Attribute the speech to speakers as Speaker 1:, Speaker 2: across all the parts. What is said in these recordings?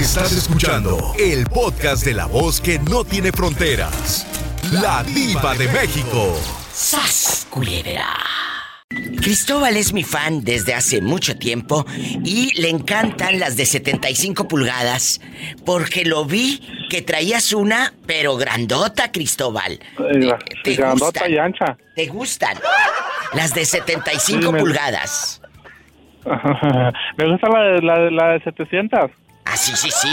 Speaker 1: Estás escuchando el podcast de la voz que no tiene fronteras. La diva de México.
Speaker 2: ¡Sas, Cristóbal es mi fan desde hace mucho tiempo y le encantan las de 75 pulgadas porque lo vi que traías una, pero grandota, Cristóbal.
Speaker 3: ¿Te, grandota y ancha.
Speaker 2: ¿Te gustan? Las de 75 pulgadas.
Speaker 3: me gusta la de, la, la de 700.
Speaker 2: Ah, sí, sí, sí.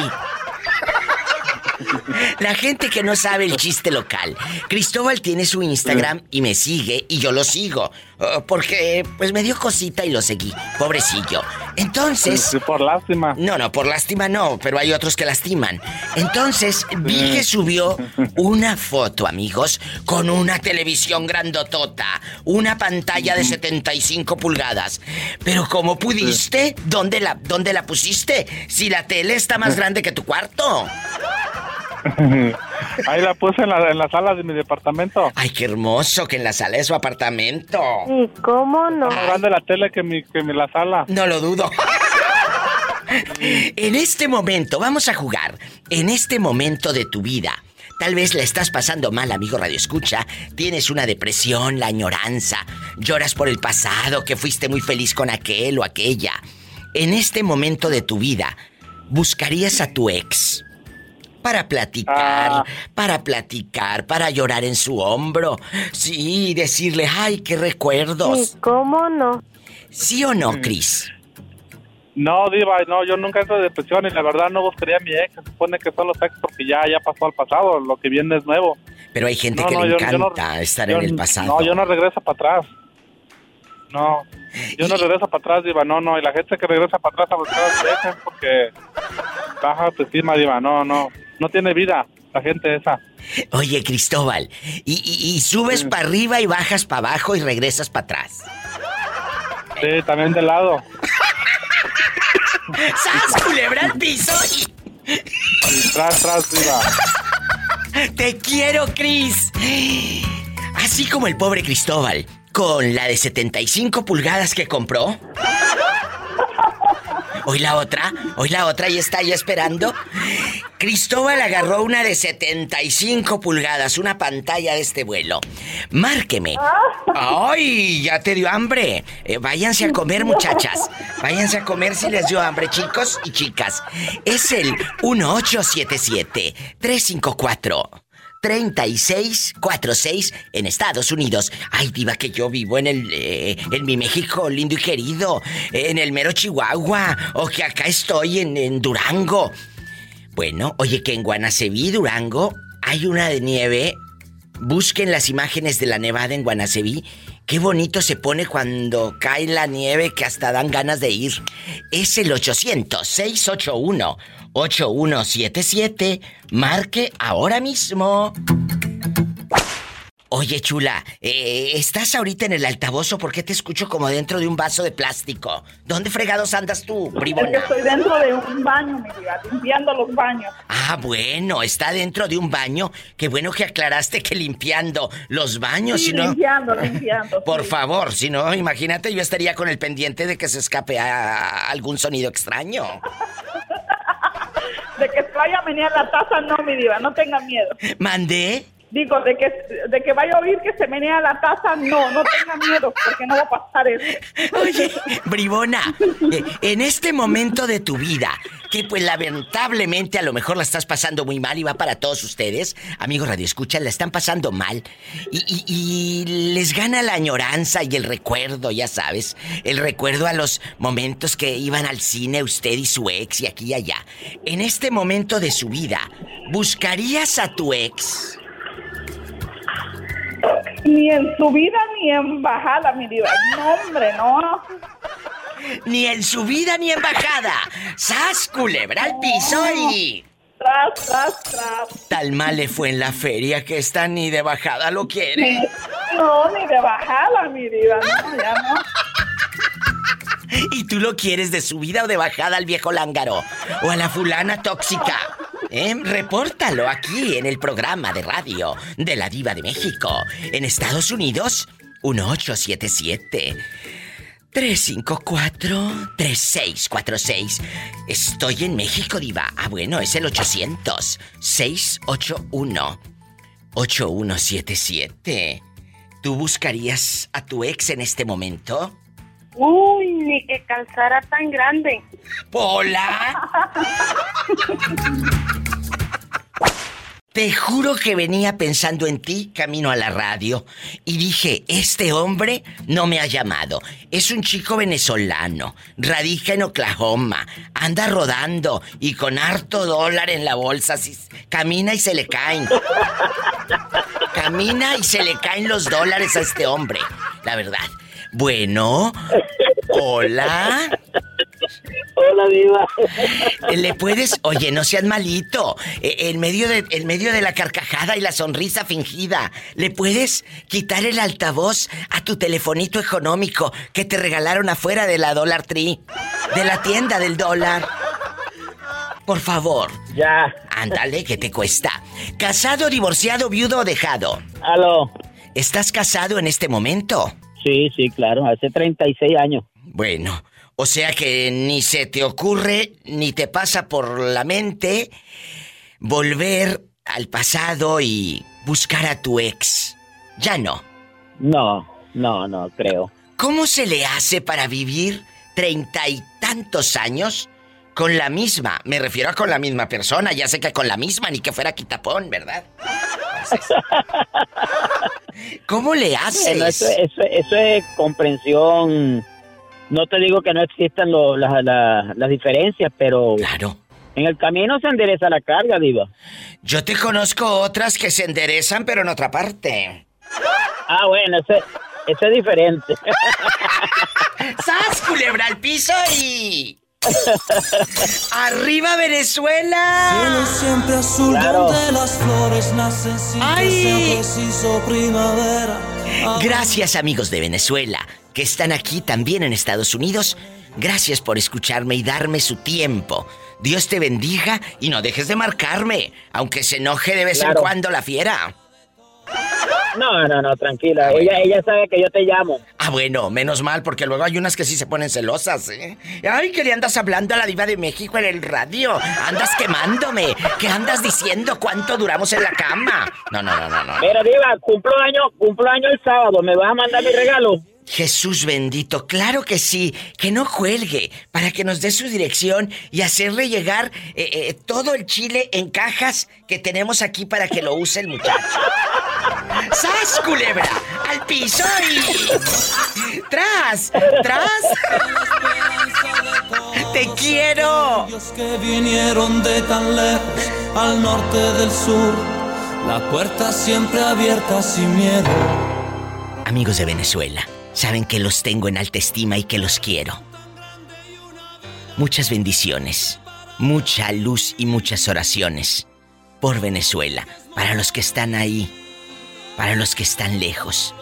Speaker 2: La gente que no sabe el chiste local. Cristóbal tiene su Instagram y me sigue y yo lo sigo. Oh, porque pues me dio cosita y lo seguí. Pobrecillo. Entonces...
Speaker 3: por lástima.
Speaker 2: No, no, por lástima no, pero hay otros que lastiman. Entonces vi que subió una foto, amigos, con una televisión grandotota. Una pantalla de 75 pulgadas. Pero ¿cómo pudiste? ¿Dónde la, dónde la pusiste? Si la tele está más grande que tu cuarto.
Speaker 3: Ahí la puse en la, en la sala de mi departamento.
Speaker 2: Ay, qué hermoso que en la sala de su apartamento.
Speaker 4: ¿Y cómo no?
Speaker 3: Más grande la tele que mi, que mi la sala.
Speaker 2: No lo dudo. en este momento, vamos a jugar. En este momento de tu vida. Tal vez la estás pasando mal, amigo Radio Escucha. Tienes una depresión, la añoranza. Lloras por el pasado, que fuiste muy feliz con aquel o aquella. En este momento de tu vida, ¿buscarías a tu ex? Para platicar, ah. para platicar, para llorar en su hombro. Sí, decirle, ay, qué recuerdos.
Speaker 4: ¿Cómo no?
Speaker 2: ¿Sí o no, Cris?
Speaker 3: No, Diva, no, yo nunca entro de depresión y la verdad no buscaría a mi ex. Se supone que son los ex porque ya, ya pasó al pasado, lo que viene es nuevo.
Speaker 2: Pero hay gente que le encanta estar en el pasado.
Speaker 3: No, yo no regreso para atrás. No, yo no regreso para atrás, Diva, no, no. Y la gente que regresa para atrás a buscar a su ex es porque baja autoestima, Diva, no, no no tiene vida la gente esa.
Speaker 2: Oye, Cristóbal, y, subes para arriba y bajas para abajo y regresas para atrás.
Speaker 3: Sí, también de lado.
Speaker 2: ¡Sas, culebra al piso!
Speaker 3: tras, tras, viva.
Speaker 2: Te quiero, Cris. Así como el pobre Cristóbal, con la de 75 pulgadas que compró. Hoy la otra, hoy la otra y está ahí esperando. Cristóbal agarró una de 75 pulgadas, una pantalla de este vuelo. Márqueme. ¡Ay! Ya te dio hambre. Eh, váyanse a comer, muchachas. Váyanse a comer si les dio hambre, chicos y chicas. Es el 1877 354 3646 en Estados Unidos. Ay, diva, que yo vivo en el. Eh, en mi México lindo y querido. En el mero Chihuahua. O que acá estoy en, Durango. Bueno, oye, que en Guanaceví, Durango, hay una de nieve. Busquen las imágenes de la nevada en Guanaceví. Qué bonito se pone cuando cae la nieve que hasta dan ganas de ir. Es el 800-681 8177. Marque ahora mismo. Oye, chula, eh, ¿estás ahorita en el altavoz o por qué te escucho como dentro de un vaso de plástico? ¿Dónde fregados andas tú, bribona?
Speaker 4: Porque estoy dentro de un baño, mi vida, limpiando los baños.
Speaker 2: Ah, bueno, está dentro de un baño. Qué bueno que aclaraste que limpiando los baños,
Speaker 4: sí, limpiando, limpiando.
Speaker 2: Por favor, si no, imagínate, yo estaría con el pendiente de que se escape a algún sonido extraño.
Speaker 4: De que se vaya a menear la taza, no, mi diva, no tenga miedo.
Speaker 2: ¿Mandé?
Speaker 4: Digo, de que, de que vaya a oír que se menea la taza, no, no tenga miedo, porque no va a pasar eso.
Speaker 2: Oye, Bribona, eh, en este momento de tu vida, que pues lamentablemente a lo mejor la estás pasando muy mal y va para todos ustedes, amigos Radio Escucha, la están pasando mal y, y les gana la añoranza y el recuerdo, ya sabes, el recuerdo a los momentos que iban al cine usted y su ex y aquí y allá. En este momento de su vida, ¿buscarías a tu ex?
Speaker 4: Ni en subida ni en bajada, mi diva. No, hombre, no.
Speaker 2: Ni en subida ni en bajada. ¡Sas, culebra al piso y...
Speaker 4: Tras, tras, tras.
Speaker 2: Tal mal le fue en la feria que esta ni de bajada lo quiere.
Speaker 4: No, ni de bajada, mi diva. No, ya no.
Speaker 2: ¿Y tú lo quieres de subida o de bajada al viejo lángaro? ¿O a la fulana tóxica? ¿Eh? Repórtalo aquí en el programa de radio de la Diva de México. En Estados Unidos, 1877 354-3646. Estoy en México, Diva. Ah, bueno, es el 800-681-8177. ¿Tú buscarías a tu ex en este momento?
Speaker 5: Uy, ni que calzara tan grande.
Speaker 2: ¡Pola! Te juro que venía pensando en ti camino a la radio y dije, este hombre no me ha llamado. Es un chico venezolano, radica en Oklahoma, anda rodando y con harto dólar en la bolsa, camina y se le caen. Camina y se le caen los dólares a este hombre, la verdad. Bueno, hola.
Speaker 6: Hola, Diva.
Speaker 2: ¿Le puedes, oye, no seas malito, en eh, medio, de, en medio de la carcajada y la sonrisa fingida, ¿le puedes quitar el altavoz a tu telefonito económico que te regalaron afuera de la Dollar Tree? De la tienda del dólar. Por favor.
Speaker 6: Ya.
Speaker 2: Ándale, ¿qué te cuesta? ¿Casado, divorciado, viudo o dejado?
Speaker 6: Aló.
Speaker 2: ¿Estás casado en este momento?
Speaker 6: Sí, sí, claro, hace 36 años.
Speaker 2: Bueno, o sea que ni se te ocurre, ni te pasa por la mente volver al pasado y buscar a tu ex. Ya no.
Speaker 6: No, no, no, creo.
Speaker 2: ¿Cómo se le hace para vivir treinta y tantos años con la misma? Me refiero a con la misma persona, ya sé que con la misma, ni que fuera quitapón, ¿verdad? ¿Cómo le haces?
Speaker 6: eso, es comprensión no te digo que no existan las diferencias, pero...
Speaker 2: Claro.
Speaker 6: En el camino se endereza la carga, Diva.
Speaker 2: Yo te conozco otras que se enderezan, pero en otra parte.
Speaker 6: Ah, bueno, ese, ese es diferente.
Speaker 2: ¡Sas, culebra al piso y... ¡Arriba Venezuela!
Speaker 7: siempre azul las flores nacen ¡Ay! primavera.
Speaker 2: Gracias amigos de Venezuela que están aquí también en Estados Unidos. Gracias por escucharme y darme su tiempo. Dios te bendiga y no dejes de marcarme, aunque se enoje de vez en cuando la fiera.
Speaker 6: No, no, no, tranquila. Ah, ella, ella sabe que yo te llamo.
Speaker 2: Ah, bueno, menos mal, porque luego hay unas que sí se ponen celosas, ¿eh? Ay, que le andas hablando a la diva de México en el radio. Andas quemándome. ¿Qué andas diciendo cuánto duramos en la cama? No, no, no, no, no.
Speaker 6: Mira, diva, cumplo año, cumplo año el sábado. ¿Me vas a mandar mi regalo?
Speaker 2: Jesús bendito, claro que sí, que no cuelgue, para que nos dé su dirección y hacerle llegar eh, eh, todo el chile en cajas que tenemos aquí para que lo use el muchacho. ¡Sas, culebra! ¡Al piso y... ¡Tras! ¡Tras! ¡Te quiero!
Speaker 7: que vinieron de tan lejos, al norte del sur, la puerta siempre abierta sin miedo.
Speaker 2: Amigos de Venezuela saben que los tengo en alta estima y que los quiero. Muchas bendiciones, mucha luz y muchas oraciones por Venezuela, para los que están ahí, para los que están lejos.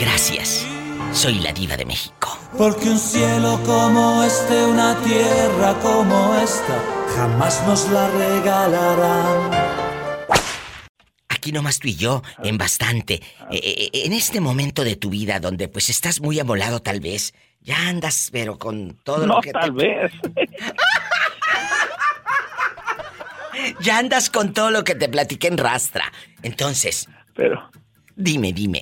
Speaker 2: Gracias. Soy la diva de México.
Speaker 7: Porque un cielo como este, una tierra como esta, jamás nos la regalarán
Speaker 2: aquí nomás tú y yo, en bastante. Eh, eh, en este momento de tu vida donde pues estás muy amolado tal vez, ya andas pero con todo lo que...
Speaker 6: tal vez.
Speaker 2: ya andas con todo lo que te platiqué en rastra. Entonces...
Speaker 6: Pero...
Speaker 2: Dime, dime.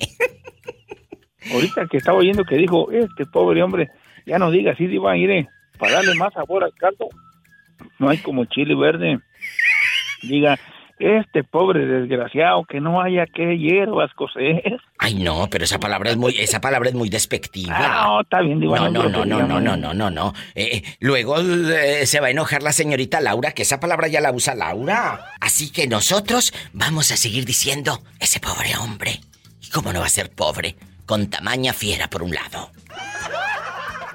Speaker 6: Ahorita que estaba oyendo que dijo, este pobre hombre, ya no diga así, iba a ir para darle más sabor al caldo. No hay como chile verde. Diga, este pobre desgraciado que no haya que hierbas coser.
Speaker 2: Ay, no, pero esa palabra es muy, esa palabra es muy despectiva.
Speaker 6: Ah, no, está bien, digo,
Speaker 2: no, no, no, no, no, no, no, no, no, eh, luego eh, se va a enojar la señorita Laura, que esa palabra ya la usa Laura. Así que nosotros vamos a seguir diciendo ese pobre hombre. ¿Y cómo no va a ser pobre? Con tamaña fiera por un lado.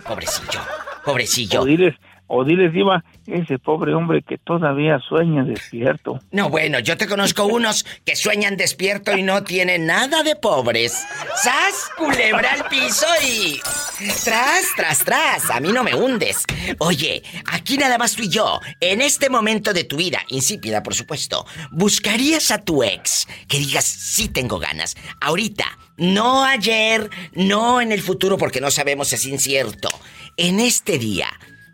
Speaker 2: Pobrecillo, pobrecillo.
Speaker 6: O diles, O diles, Diva, ese pobre hombre que todavía sueña despierto.
Speaker 2: No, bueno, yo te conozco unos que sueñan despierto y no tienen nada de pobres. ¡Sas! Culebra al piso y. Tras, tras, tras. A mí no me hundes. Oye, aquí nada más tú y yo, en este momento de tu vida, insípida, por supuesto, ¿buscarías a tu ex que digas, sí tengo ganas? Ahorita, no ayer, no en el futuro, porque no sabemos es incierto. En este día.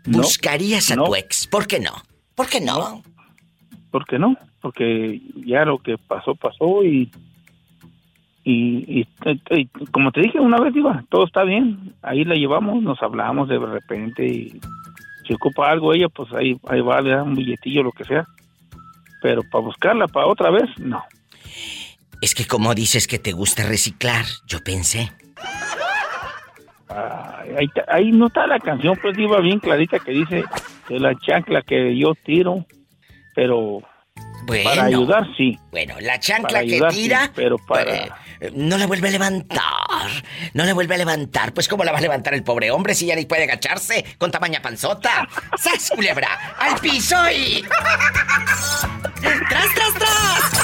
Speaker 2: ¿Buscarías a tu ex? ¿Por qué no? ¿Por qué no?
Speaker 6: ¿Por qué no? Porque ya lo que pasó, pasó y. Y, como te dije una vez, iba, todo está bien. Ahí la llevamos, nos hablamos de repente y si ocupa algo ella, pues ahí, ahí va, le da un billetillo, lo que sea. Pero para buscarla para otra vez, no.
Speaker 2: Es que como dices que te gusta reciclar, yo pensé
Speaker 6: ahí, ahí, no está la canción, pues iba bien clarita que dice que la chancla que yo tiro, pero para ayudar sí.
Speaker 2: Bueno, la chancla que tira,
Speaker 6: pero para
Speaker 2: eh, no la vuelve a levantar, no la vuelve a levantar, pues cómo la va a levantar el pobre hombre si ya ni puede agacharse con tamaña panzota. ¡Sas culebra! ¡Al piso y tras tras tras!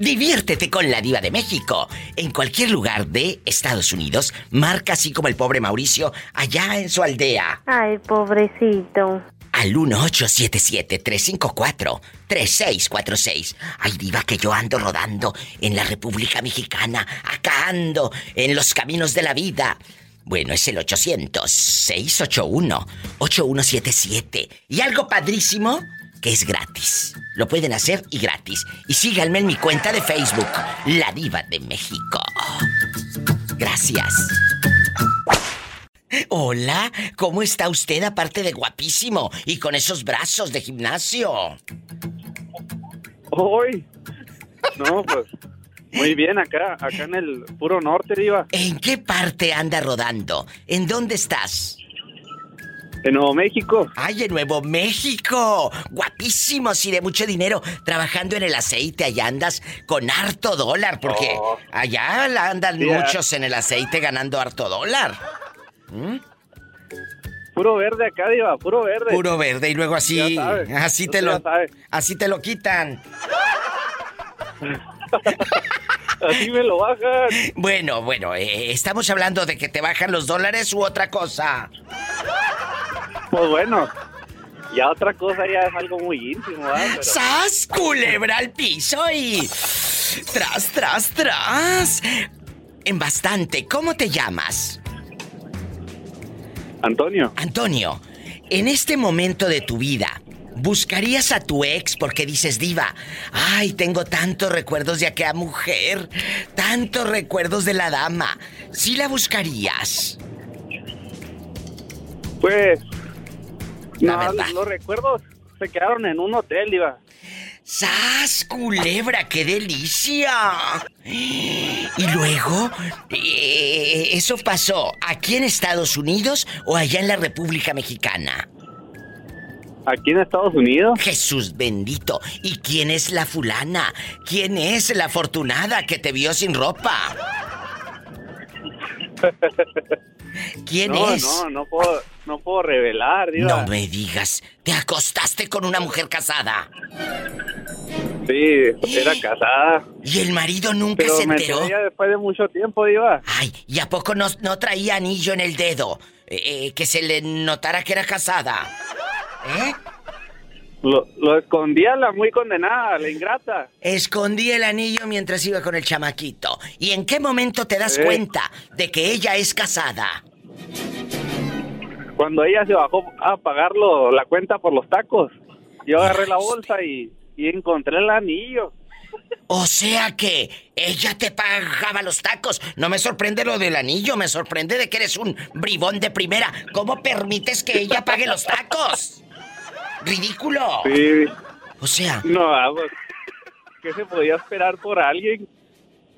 Speaker 2: Diviértete con la diva de México. En cualquier lugar de Estados Unidos, marca así como el pobre Mauricio allá en su aldea.
Speaker 5: Ay, pobrecito.
Speaker 2: Al 1877-354-3646. Ay, diva, que yo ando rodando en la República Mexicana. Acá ando, en los caminos de la vida. Bueno, es el 800-681-8177. ¿Y algo padrísimo? que es gratis. Lo pueden hacer y gratis. Y síganme en mi cuenta de Facebook, La Diva de México. Gracias. Hola, ¿cómo está usted aparte de guapísimo y con esos brazos de gimnasio?
Speaker 8: Hoy. No, pues muy bien acá, acá en el puro norte, Diva.
Speaker 2: ¿En qué parte anda rodando? ¿En dónde estás?
Speaker 8: En Nuevo México.
Speaker 2: ¡Ay, en Nuevo México! Guapísimos y de mucho dinero. Trabajando en el aceite, allá andas con harto dólar, porque oh. allá andan muchos en el aceite ganando harto dólar.
Speaker 8: ¿Mm? Puro verde acá, Diva, puro verde.
Speaker 2: Puro verde, y luego así. Así te lo. Así te lo quitan.
Speaker 8: Así me lo bajan.
Speaker 2: Bueno, bueno, eh, ¿estamos hablando de que te bajan los dólares u otra cosa?
Speaker 8: Pues bueno, ya otra cosa ya es algo muy íntimo, ¿verdad?
Speaker 2: ¡Sas! Culebra al piso y. Tras, tras, tras. En bastante, ¿cómo te llamas?
Speaker 8: Antonio.
Speaker 2: Antonio, en este momento de tu vida, ¿buscarías a tu ex porque dices, Diva, ay, tengo tantos recuerdos de aquella mujer, tantos recuerdos de la dama? ¿Sí la buscarías?
Speaker 8: Pues no, Los recuerdos se quedaron en un hotel, iba.
Speaker 2: ¡Sas, culebra! ¡Qué delicia! Y luego, eh, ¿eso pasó aquí en Estados Unidos o allá en la República Mexicana?
Speaker 8: Aquí en Estados Unidos.
Speaker 2: Jesús bendito. ¿Y quién es la fulana? ¿Quién es la afortunada que te vio sin ropa? ¿Quién es?
Speaker 8: No, no puedo, no puedo revelar,
Speaker 2: No me digas, ¿te acostaste con una mujer casada?
Speaker 8: Sí, era casada.
Speaker 2: ¿Y el marido nunca se enteró?
Speaker 8: Me después de mucho tiempo, Diva.
Speaker 2: Ay, ¿y a poco no, no traía anillo en el dedo? Eh, eh, que se le notara que era casada. ¿Eh?
Speaker 8: Lo, lo, escondía la muy condenada, la ingrata.
Speaker 2: Escondía el anillo mientras iba con el chamaquito. ¿Y en qué momento te das cuenta de que ella es casada?
Speaker 8: Cuando ella se bajó a pagar la cuenta por los tacos, yo agarré la bolsa y, y encontré el anillo.
Speaker 2: O sea que ella te pagaba los tacos. No me sorprende lo del anillo, me sorprende de que eres un bribón de primera. ¿Cómo permites que ella pague los tacos? ¡Ridículo!
Speaker 8: Sí.
Speaker 2: O sea.
Speaker 8: No, ah, pues, ¿qué se podía esperar por alguien?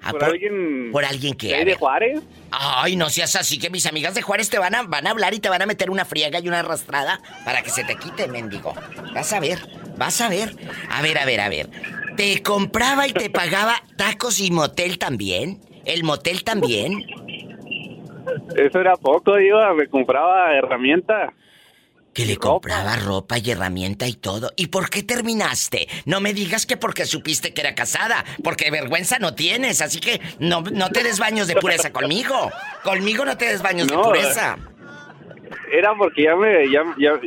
Speaker 2: Ah, ¿Por, alguien. ¿Por alguien que.
Speaker 8: ¿De Juárez?
Speaker 2: Ay, no seas así que mis amigas de Juárez te van a, van a hablar y te van a meter una friega y una arrastrada para que se te quite, mendigo. Vas a ver, vas a ver. A ver, a ver, a ver. ¿Te compraba y te pagaba tacos y motel también? ¿El motel también?
Speaker 8: Eso era poco, iba, me compraba herramientas.
Speaker 2: Que le
Speaker 9: Ropa.
Speaker 2: compraba ropa y herramienta y todo. ¿Y por qué terminaste? No me digas que porque supiste que era casada, porque vergüenza no tienes, así que no, no te des baños de pureza conmigo. Conmigo no te des baños de pureza.
Speaker 9: Era porque ya me... Ya, ya-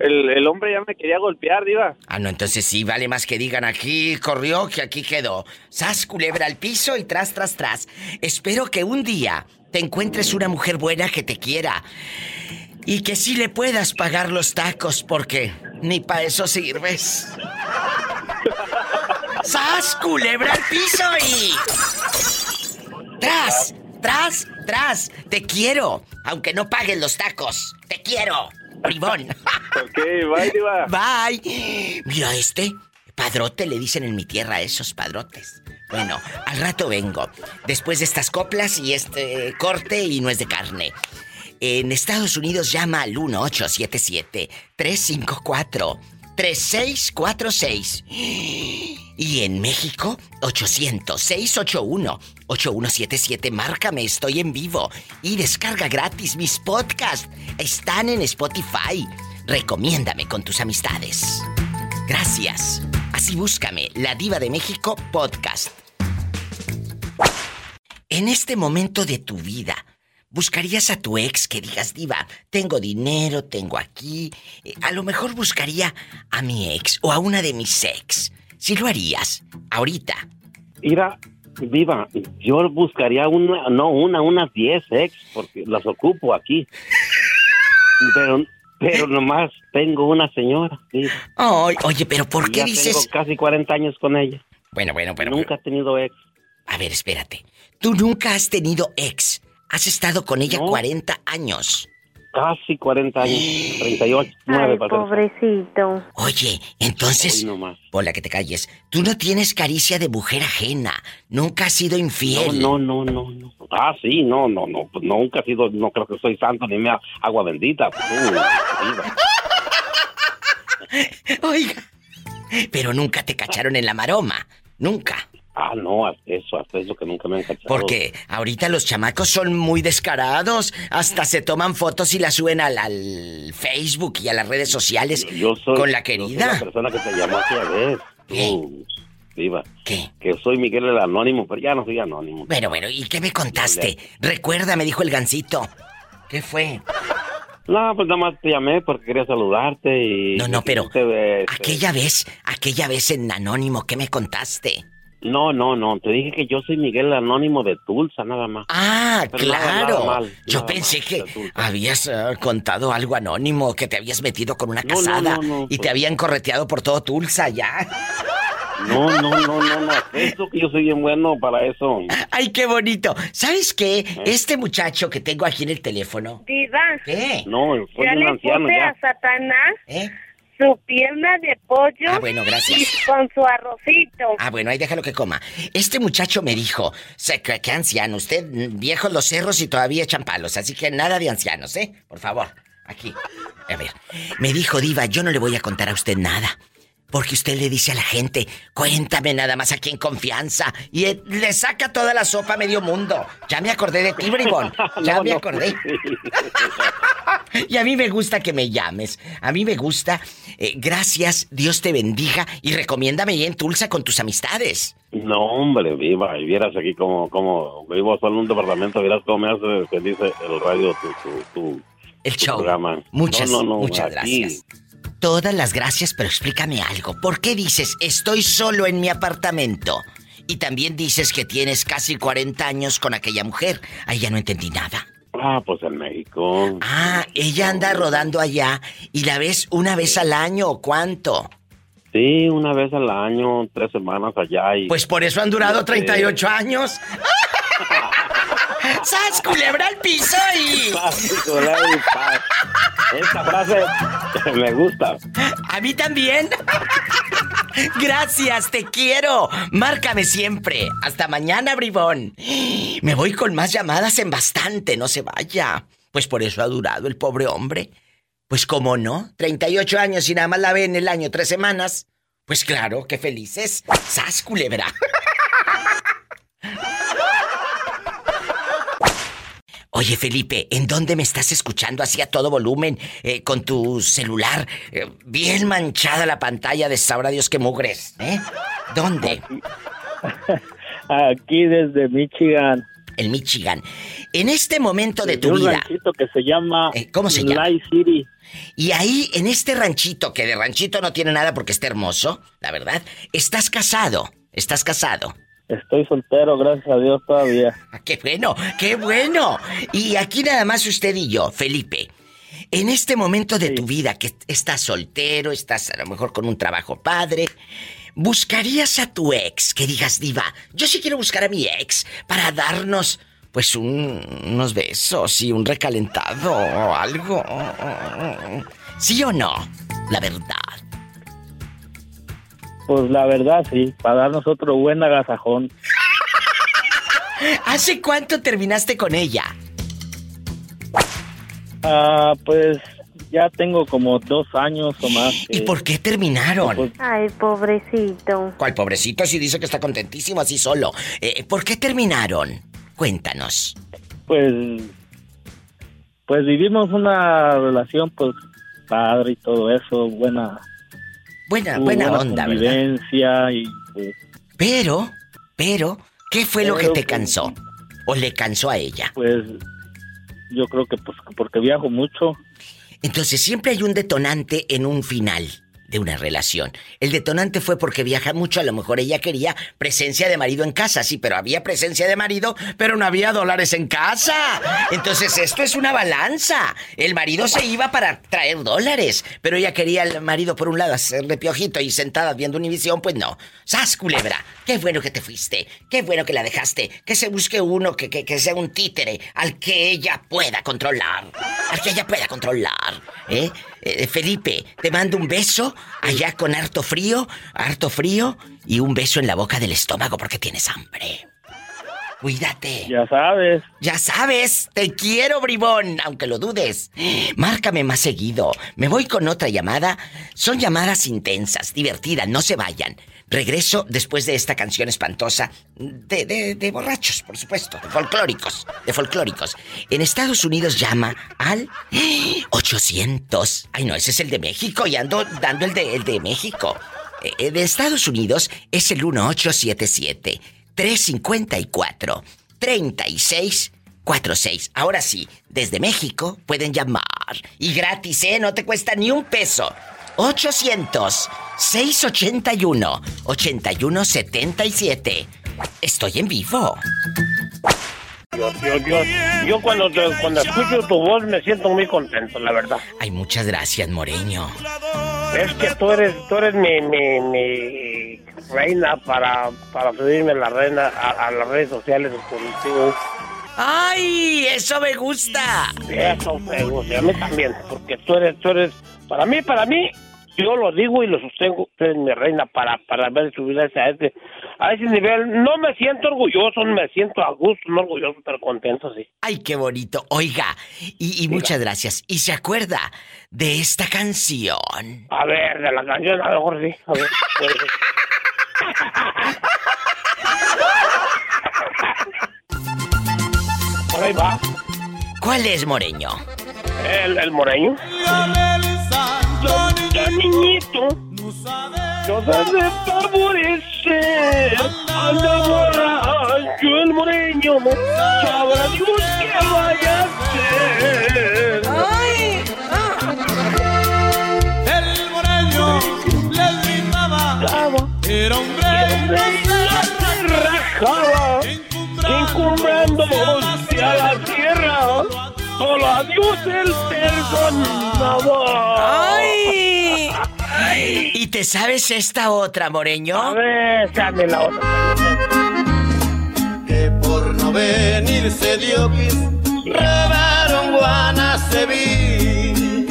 Speaker 9: el, el hombre ya me quería golpear, diva.
Speaker 2: Ah, no, entonces sí, vale más que digan aquí corrió que aquí quedó. Sas, culebra al piso y tras, tras, tras. Espero que un día te encuentres una mujer buena que te quiera. Y que sí le puedas pagar los tacos, porque ni para eso sirves. ¡Sas, culebra al piso y... ¡Tras! ¡Tras! ¡Tras! ¡Te quiero! Aunque no pagues los tacos. ¡Te quiero! ¡Bribón!
Speaker 9: Ok, bye, diva.
Speaker 2: Bye. Mira este. Padrote le dicen en mi tierra a esos padrotes. Bueno, al rato vengo. Después de estas coplas y este corte y no es de carne. En Estados Unidos llama al 1877-354-3646. Y en México, 800-681-8177. Márcame, estoy en vivo. Y descarga gratis mis podcasts. Están en Spotify. Recomiéndame con tus amistades. Gracias. Así búscame, La Diva de México Podcast. En este momento de tu vida, ¿buscarías a tu ex que digas, Diva, tengo dinero, tengo aquí? Eh, a lo mejor buscaría a mi ex o a una de mis ex. Si lo harías, ahorita.
Speaker 10: Mira, Viva, yo buscaría una, no una, unas 10 ex, porque las ocupo aquí. Pero, pero nomás tengo una señora, Viva.
Speaker 2: Ay, oye, pero ¿por qué
Speaker 10: ya
Speaker 2: dices...?
Speaker 10: Tengo casi 40 años con ella.
Speaker 2: Bueno, bueno, pero...
Speaker 10: Nunca he tenido ex.
Speaker 2: A ver, espérate. Tú nunca has tenido ex. Has estado con ella
Speaker 10: No.
Speaker 2: 40 años.
Speaker 10: Casi 40 años. 38, 9
Speaker 5: Ay, pobrecito.
Speaker 2: Oye, entonces...
Speaker 10: Hoy nomás.
Speaker 2: Hola, que te calles. Tú no tienes caricia de mujer ajena. Nunca has sido
Speaker 10: No,
Speaker 2: infiel.
Speaker 10: no, no, no, no. Ah, sí, no, no, no. Pues nunca he sido, no creo que soy santo ni me agua bendita. Pues, uh.
Speaker 2: Oiga. Pero nunca te cacharon en la maroma. Nunca.
Speaker 10: Ah, no, hasta eso, hasta eso que nunca me han cachado.
Speaker 2: Porque ahorita los chamacos son muy descarados. Hasta se toman fotos y las suben al, al Facebook y a las redes sociales
Speaker 10: Yo soy,
Speaker 2: con la
Speaker 10: yo soy
Speaker 2: querida.
Speaker 10: la persona que te llamó aquella vez. Viva.
Speaker 2: ¿Qué?
Speaker 10: Que soy Miguel el Anónimo, pero ya no soy anónimo.
Speaker 2: Bueno, bueno, ¿y qué me contaste? Recuerda, me dijo el gancito. ¿Qué fue?
Speaker 10: No, pues nada más te llamé porque quería saludarte y...
Speaker 2: No, no, pero
Speaker 10: Te ves,
Speaker 2: aquella vez, aquella vez en Anónimo, ¿qué me contaste?
Speaker 10: No, no, no, te dije que yo soy Miguel el Anónimo de Tulsa, nada más.
Speaker 2: Ah,
Speaker 10: Pero
Speaker 2: claro.
Speaker 10: nada mal,
Speaker 2: Yo pensé
Speaker 10: mal,
Speaker 2: que habías eh, contado algo anónimo, que te habías metido con una
Speaker 10: No, no,
Speaker 2: casada
Speaker 10: no, no,
Speaker 2: y
Speaker 10: pues-
Speaker 2: te habían correteado por todo Tulsa ya.
Speaker 10: No, no, no, no, no, eso que yo soy bien bueno para eso.
Speaker 2: Ay, qué bonito. ¿Sabes qué?
Speaker 10: ¿Eh?
Speaker 2: Este muchacho que tengo aquí en el teléfono.
Speaker 5: Diva,
Speaker 2: ¿Qué?
Speaker 10: No, soy
Speaker 5: ya
Speaker 10: un
Speaker 5: le
Speaker 10: anciano
Speaker 5: puse
Speaker 10: ya.
Speaker 5: a Satanás
Speaker 2: ¿Eh?
Speaker 5: Su pierna de pollo
Speaker 2: Ah, bueno, gracias.
Speaker 5: y con su arrocito.
Speaker 2: Ah, bueno, ahí déjalo que coma. Este muchacho me dijo, sé que, que anciano, usted, mm, viejos los cerros y todavía echan palos, así que nada de ancianos, ¿eh? Por favor, aquí. A ver, me dijo Diva, yo no le voy a contar a usted nada. Porque usted le dice a la gente, cuéntame nada más aquí en confianza. Y le saca toda la sopa a medio mundo. Ya me acordé de ti, bribón. Ya
Speaker 10: No,
Speaker 2: me acordé. Y a mí me gusta que me llames. A mí me gusta. Eh, gracias, Dios te bendiga. Y recomiéndame ahí en Tulsa con tus amistades.
Speaker 10: No, hombre, viva, y vieras aquí como, como vivo solo en un departamento, vieras cómo me hace feliz el radio, tu, tu, tu,
Speaker 2: El
Speaker 10: tu
Speaker 2: show.
Speaker 10: programa.
Speaker 2: Muchas,
Speaker 10: No, no, no,
Speaker 2: muchas
Speaker 10: aquí-
Speaker 2: gracias. Todas las gracias, pero explícame algo. ¿Por qué dices estoy solo en mi apartamento? Y también dices que tienes casi 40 años con aquella mujer. Ahí ya no entendí nada.
Speaker 10: Ah, pues en México.
Speaker 2: Ah, ella anda rodando allá y la ves una vez al año o cuánto.
Speaker 10: Sí, una vez al año, tres semanas allá y...
Speaker 2: Pues por eso han durado
Speaker 10: Sí.
Speaker 2: 38 años. ¡Sas, culebra al piso y...
Speaker 10: Esta frase me gusta.
Speaker 2: A mí también. Gracias, te quiero. Márcame siempre. Hasta mañana, bribón. Me voy con más llamadas en bastante, no se vaya. Pues por eso ha durado el pobre hombre. Pues cómo no, 38 años y nada más la ve en el año tres semanas. Pues claro, qué felices. ¡Sas, culebra! Oye, Felipe, ¿en dónde me estás escuchando así a todo volumen eh, con tu celular? eh, bien manchada la pantalla de sabrá Dios qué mugres, ¿eh? ¿Dónde?
Speaker 11: Aquí desde Michigan.
Speaker 2: El Michigan. En este momento de tu
Speaker 11: un
Speaker 2: vida.
Speaker 11: ranchito que se llama
Speaker 2: Eh, ¿Cómo se llama?
Speaker 11: Light City.
Speaker 2: Y ahí, en este ranchito, que de ranchito no tiene nada porque está hermoso, la verdad, estás casado. Estás casado.
Speaker 11: Estoy soltero, gracias a Dios todavía.
Speaker 2: Ah, ¡Qué bueno! ¡Qué bueno! Y aquí nada más usted y yo, Felipe. En este momento de tu vida que estás soltero, estás a lo mejor con un trabajo padre, ¿buscarías a tu ex que digas, diva, yo sí quiero buscar a mi ex para darnos, pues, un- unos besos y un recalentado o algo? ¿Sí o no? La verdad.
Speaker 11: Pues la verdad sí, para darnos otro buen agasajón.
Speaker 2: ¿Hace cuánto terminaste con ella?
Speaker 11: Ah, pues ya tengo como dos años o más.
Speaker 2: ¿Y por qué terminaron?
Speaker 11: Pues,
Speaker 12: Ay, pobrecito.
Speaker 2: ¿Cuál pobrecito si dice que está contentísimo así solo? Eh, ¿Por qué terminaron? Cuéntanos.
Speaker 11: Pues, pues vivimos una relación pues padre y todo eso, buena.
Speaker 2: Buena,
Speaker 11: hubo
Speaker 2: buena onda, ¿verdad?
Speaker 11: y pues,
Speaker 2: Pero, pero, ¿qué fue lo que te
Speaker 11: pues,
Speaker 2: cansó? ¿O le cansó a ella?
Speaker 11: pues yo creo que pues porque viajo mucho.
Speaker 2: Entonces siempre hay un detonante en un final de una relación. El detonante fue porque viaja mucho, a lo mejor ella quería presencia de marido en casa, sí, pero había presencia de marido, pero no había dólares en casa. Entonces esto es una balanza. El marido se iba para traer dólares, pero ella quería al marido por un lado hacerle piojito y sentada viendo Univisión, pues no. ¡Sas, culebra! ¡Qué bueno que te fuiste! ¡Qué bueno que la dejaste! Que se busque uno que, que, que sea un títere al que ella pueda controlar. Al que ella pueda controlar. ¿Eh? Eh, Felipe, te mando un beso allá con harto frío, harto frío y un beso en la boca del estómago porque tienes hambre. Cuídate.
Speaker 11: Ya sabes.
Speaker 2: Ya sabes, te quiero, bribón, aunque lo dudes. Márcame más seguido. Me voy con otra llamada. Son llamadas intensas, divertidas, no se vayan. Regreso después de esta canción espantosa de, de, borrachos, por supuesto, de folclóricos, de folclóricos. En Estados Unidos llama al 800. Ay, no, ese es el de México y ando dando el de, el de México. Eh, de Estados Unidos es el 1877 354 3646. Ahora sí, desde México pueden llamar. Y gratis, ¿eh? No te cuesta ni un peso. 800-681-8177. Estoy en vivo.
Speaker 13: Yo, yo, yo, yo cuando, te- cuando escucho tu voz me siento muy contento, la verdad.
Speaker 2: Ay, muchas gracias, Moreño.
Speaker 13: Es que tú eres, tú eres mi, mi, mi reina para, para subirme la reina a, a las redes sociales contigo.
Speaker 2: ¡Ay! ¡Eso me gusta!
Speaker 13: Eso me gusta, y a mí también, porque tú eres, tú eres, para mí, para mí, yo lo digo y lo sostengo, tú eres mi reina para, para ver subir a ese, a ese, a ese nivel. No me siento orgulloso, me siento a gusto, no orgulloso, pero contento, sí.
Speaker 2: ¡Ay, qué bonito! Oiga, y, y muchas gracias. ¿Y se acuerda de esta canción?
Speaker 13: A ver, de la canción, a lo mejor sí. A ver. Por ahí va.
Speaker 2: ¿Cuál es, Moreño?
Speaker 13: El, el moreño. Niñito. No sabe favorecer. Anda borracho el moreño. Sabrá Dios qué vaya a hacer.
Speaker 14: ¡Ay! El moreño le gritaba. Era hombre
Speaker 13: la rajaba. Encumbrando a la tierra. Solo a Dios él perdonaba.
Speaker 2: ¡Ay! ¿Y te sabes esta otra, Moreño?
Speaker 13: A ver, dame la otra.
Speaker 14: Que por no venirse diokis robaron Guanaceví.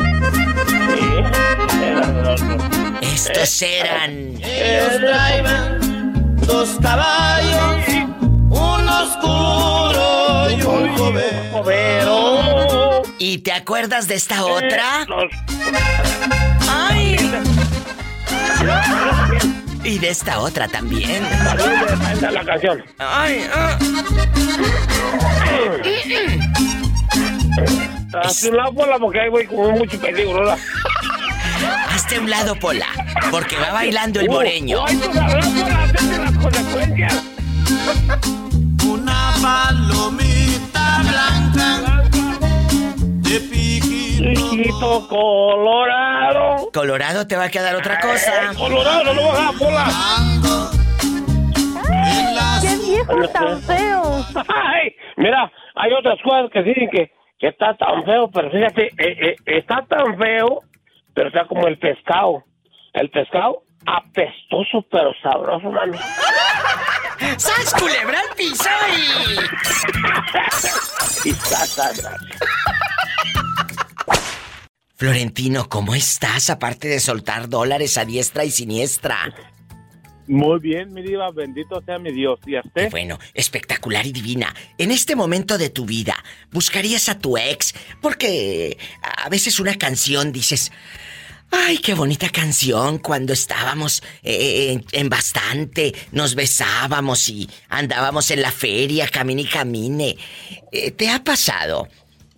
Speaker 2: Estos eran.
Speaker 14: Ellos traían dos caballos, un oscuro y un joven.
Speaker 2: ¿Y te acuerdas de esta otra? ¡Ay! Y de esta otra también.
Speaker 13: la canción.
Speaker 2: ¡Ay! ah.
Speaker 13: Hazte un lado, Pola, porque ahí voy con mucho peligro, ¿verdad?
Speaker 2: Hazte un lado, Pola, porque va bailando el
Speaker 13: Uh,
Speaker 2: moreño.
Speaker 13: hazte.
Speaker 14: Una palomita blanca de piquito.
Speaker 13: Colorado.
Speaker 2: Colorado te va a quedar otra cosa.
Speaker 13: Ay, colorado, no lo baja, Pola.
Speaker 12: ¡Qué viejo tan feo!
Speaker 13: Ay, mira, hay otras cosas que dicen que, que está tan feo, pero fíjate, eh, eh, está tan feo, pero está como el pescado. El pescado apestoso, pero sabroso, mami.
Speaker 2: ¡Sas culebra al piso
Speaker 13: y...
Speaker 2: Florentino, ¿cómo estás? Aparte de soltar dólares a diestra y siniestra.
Speaker 8: Muy bien, mi diva, bendito sea mi Dios. ¿Y a usted?
Speaker 2: Bueno, espectacular y divina. En este momento de tu vida, ¿buscarías a tu ex? Porque a veces una canción dices, ay, qué bonita canción cuando estábamos eh, en, en bastante, nos besábamos y andábamos en la feria, camine y camine. Eh, ¿Te ha pasado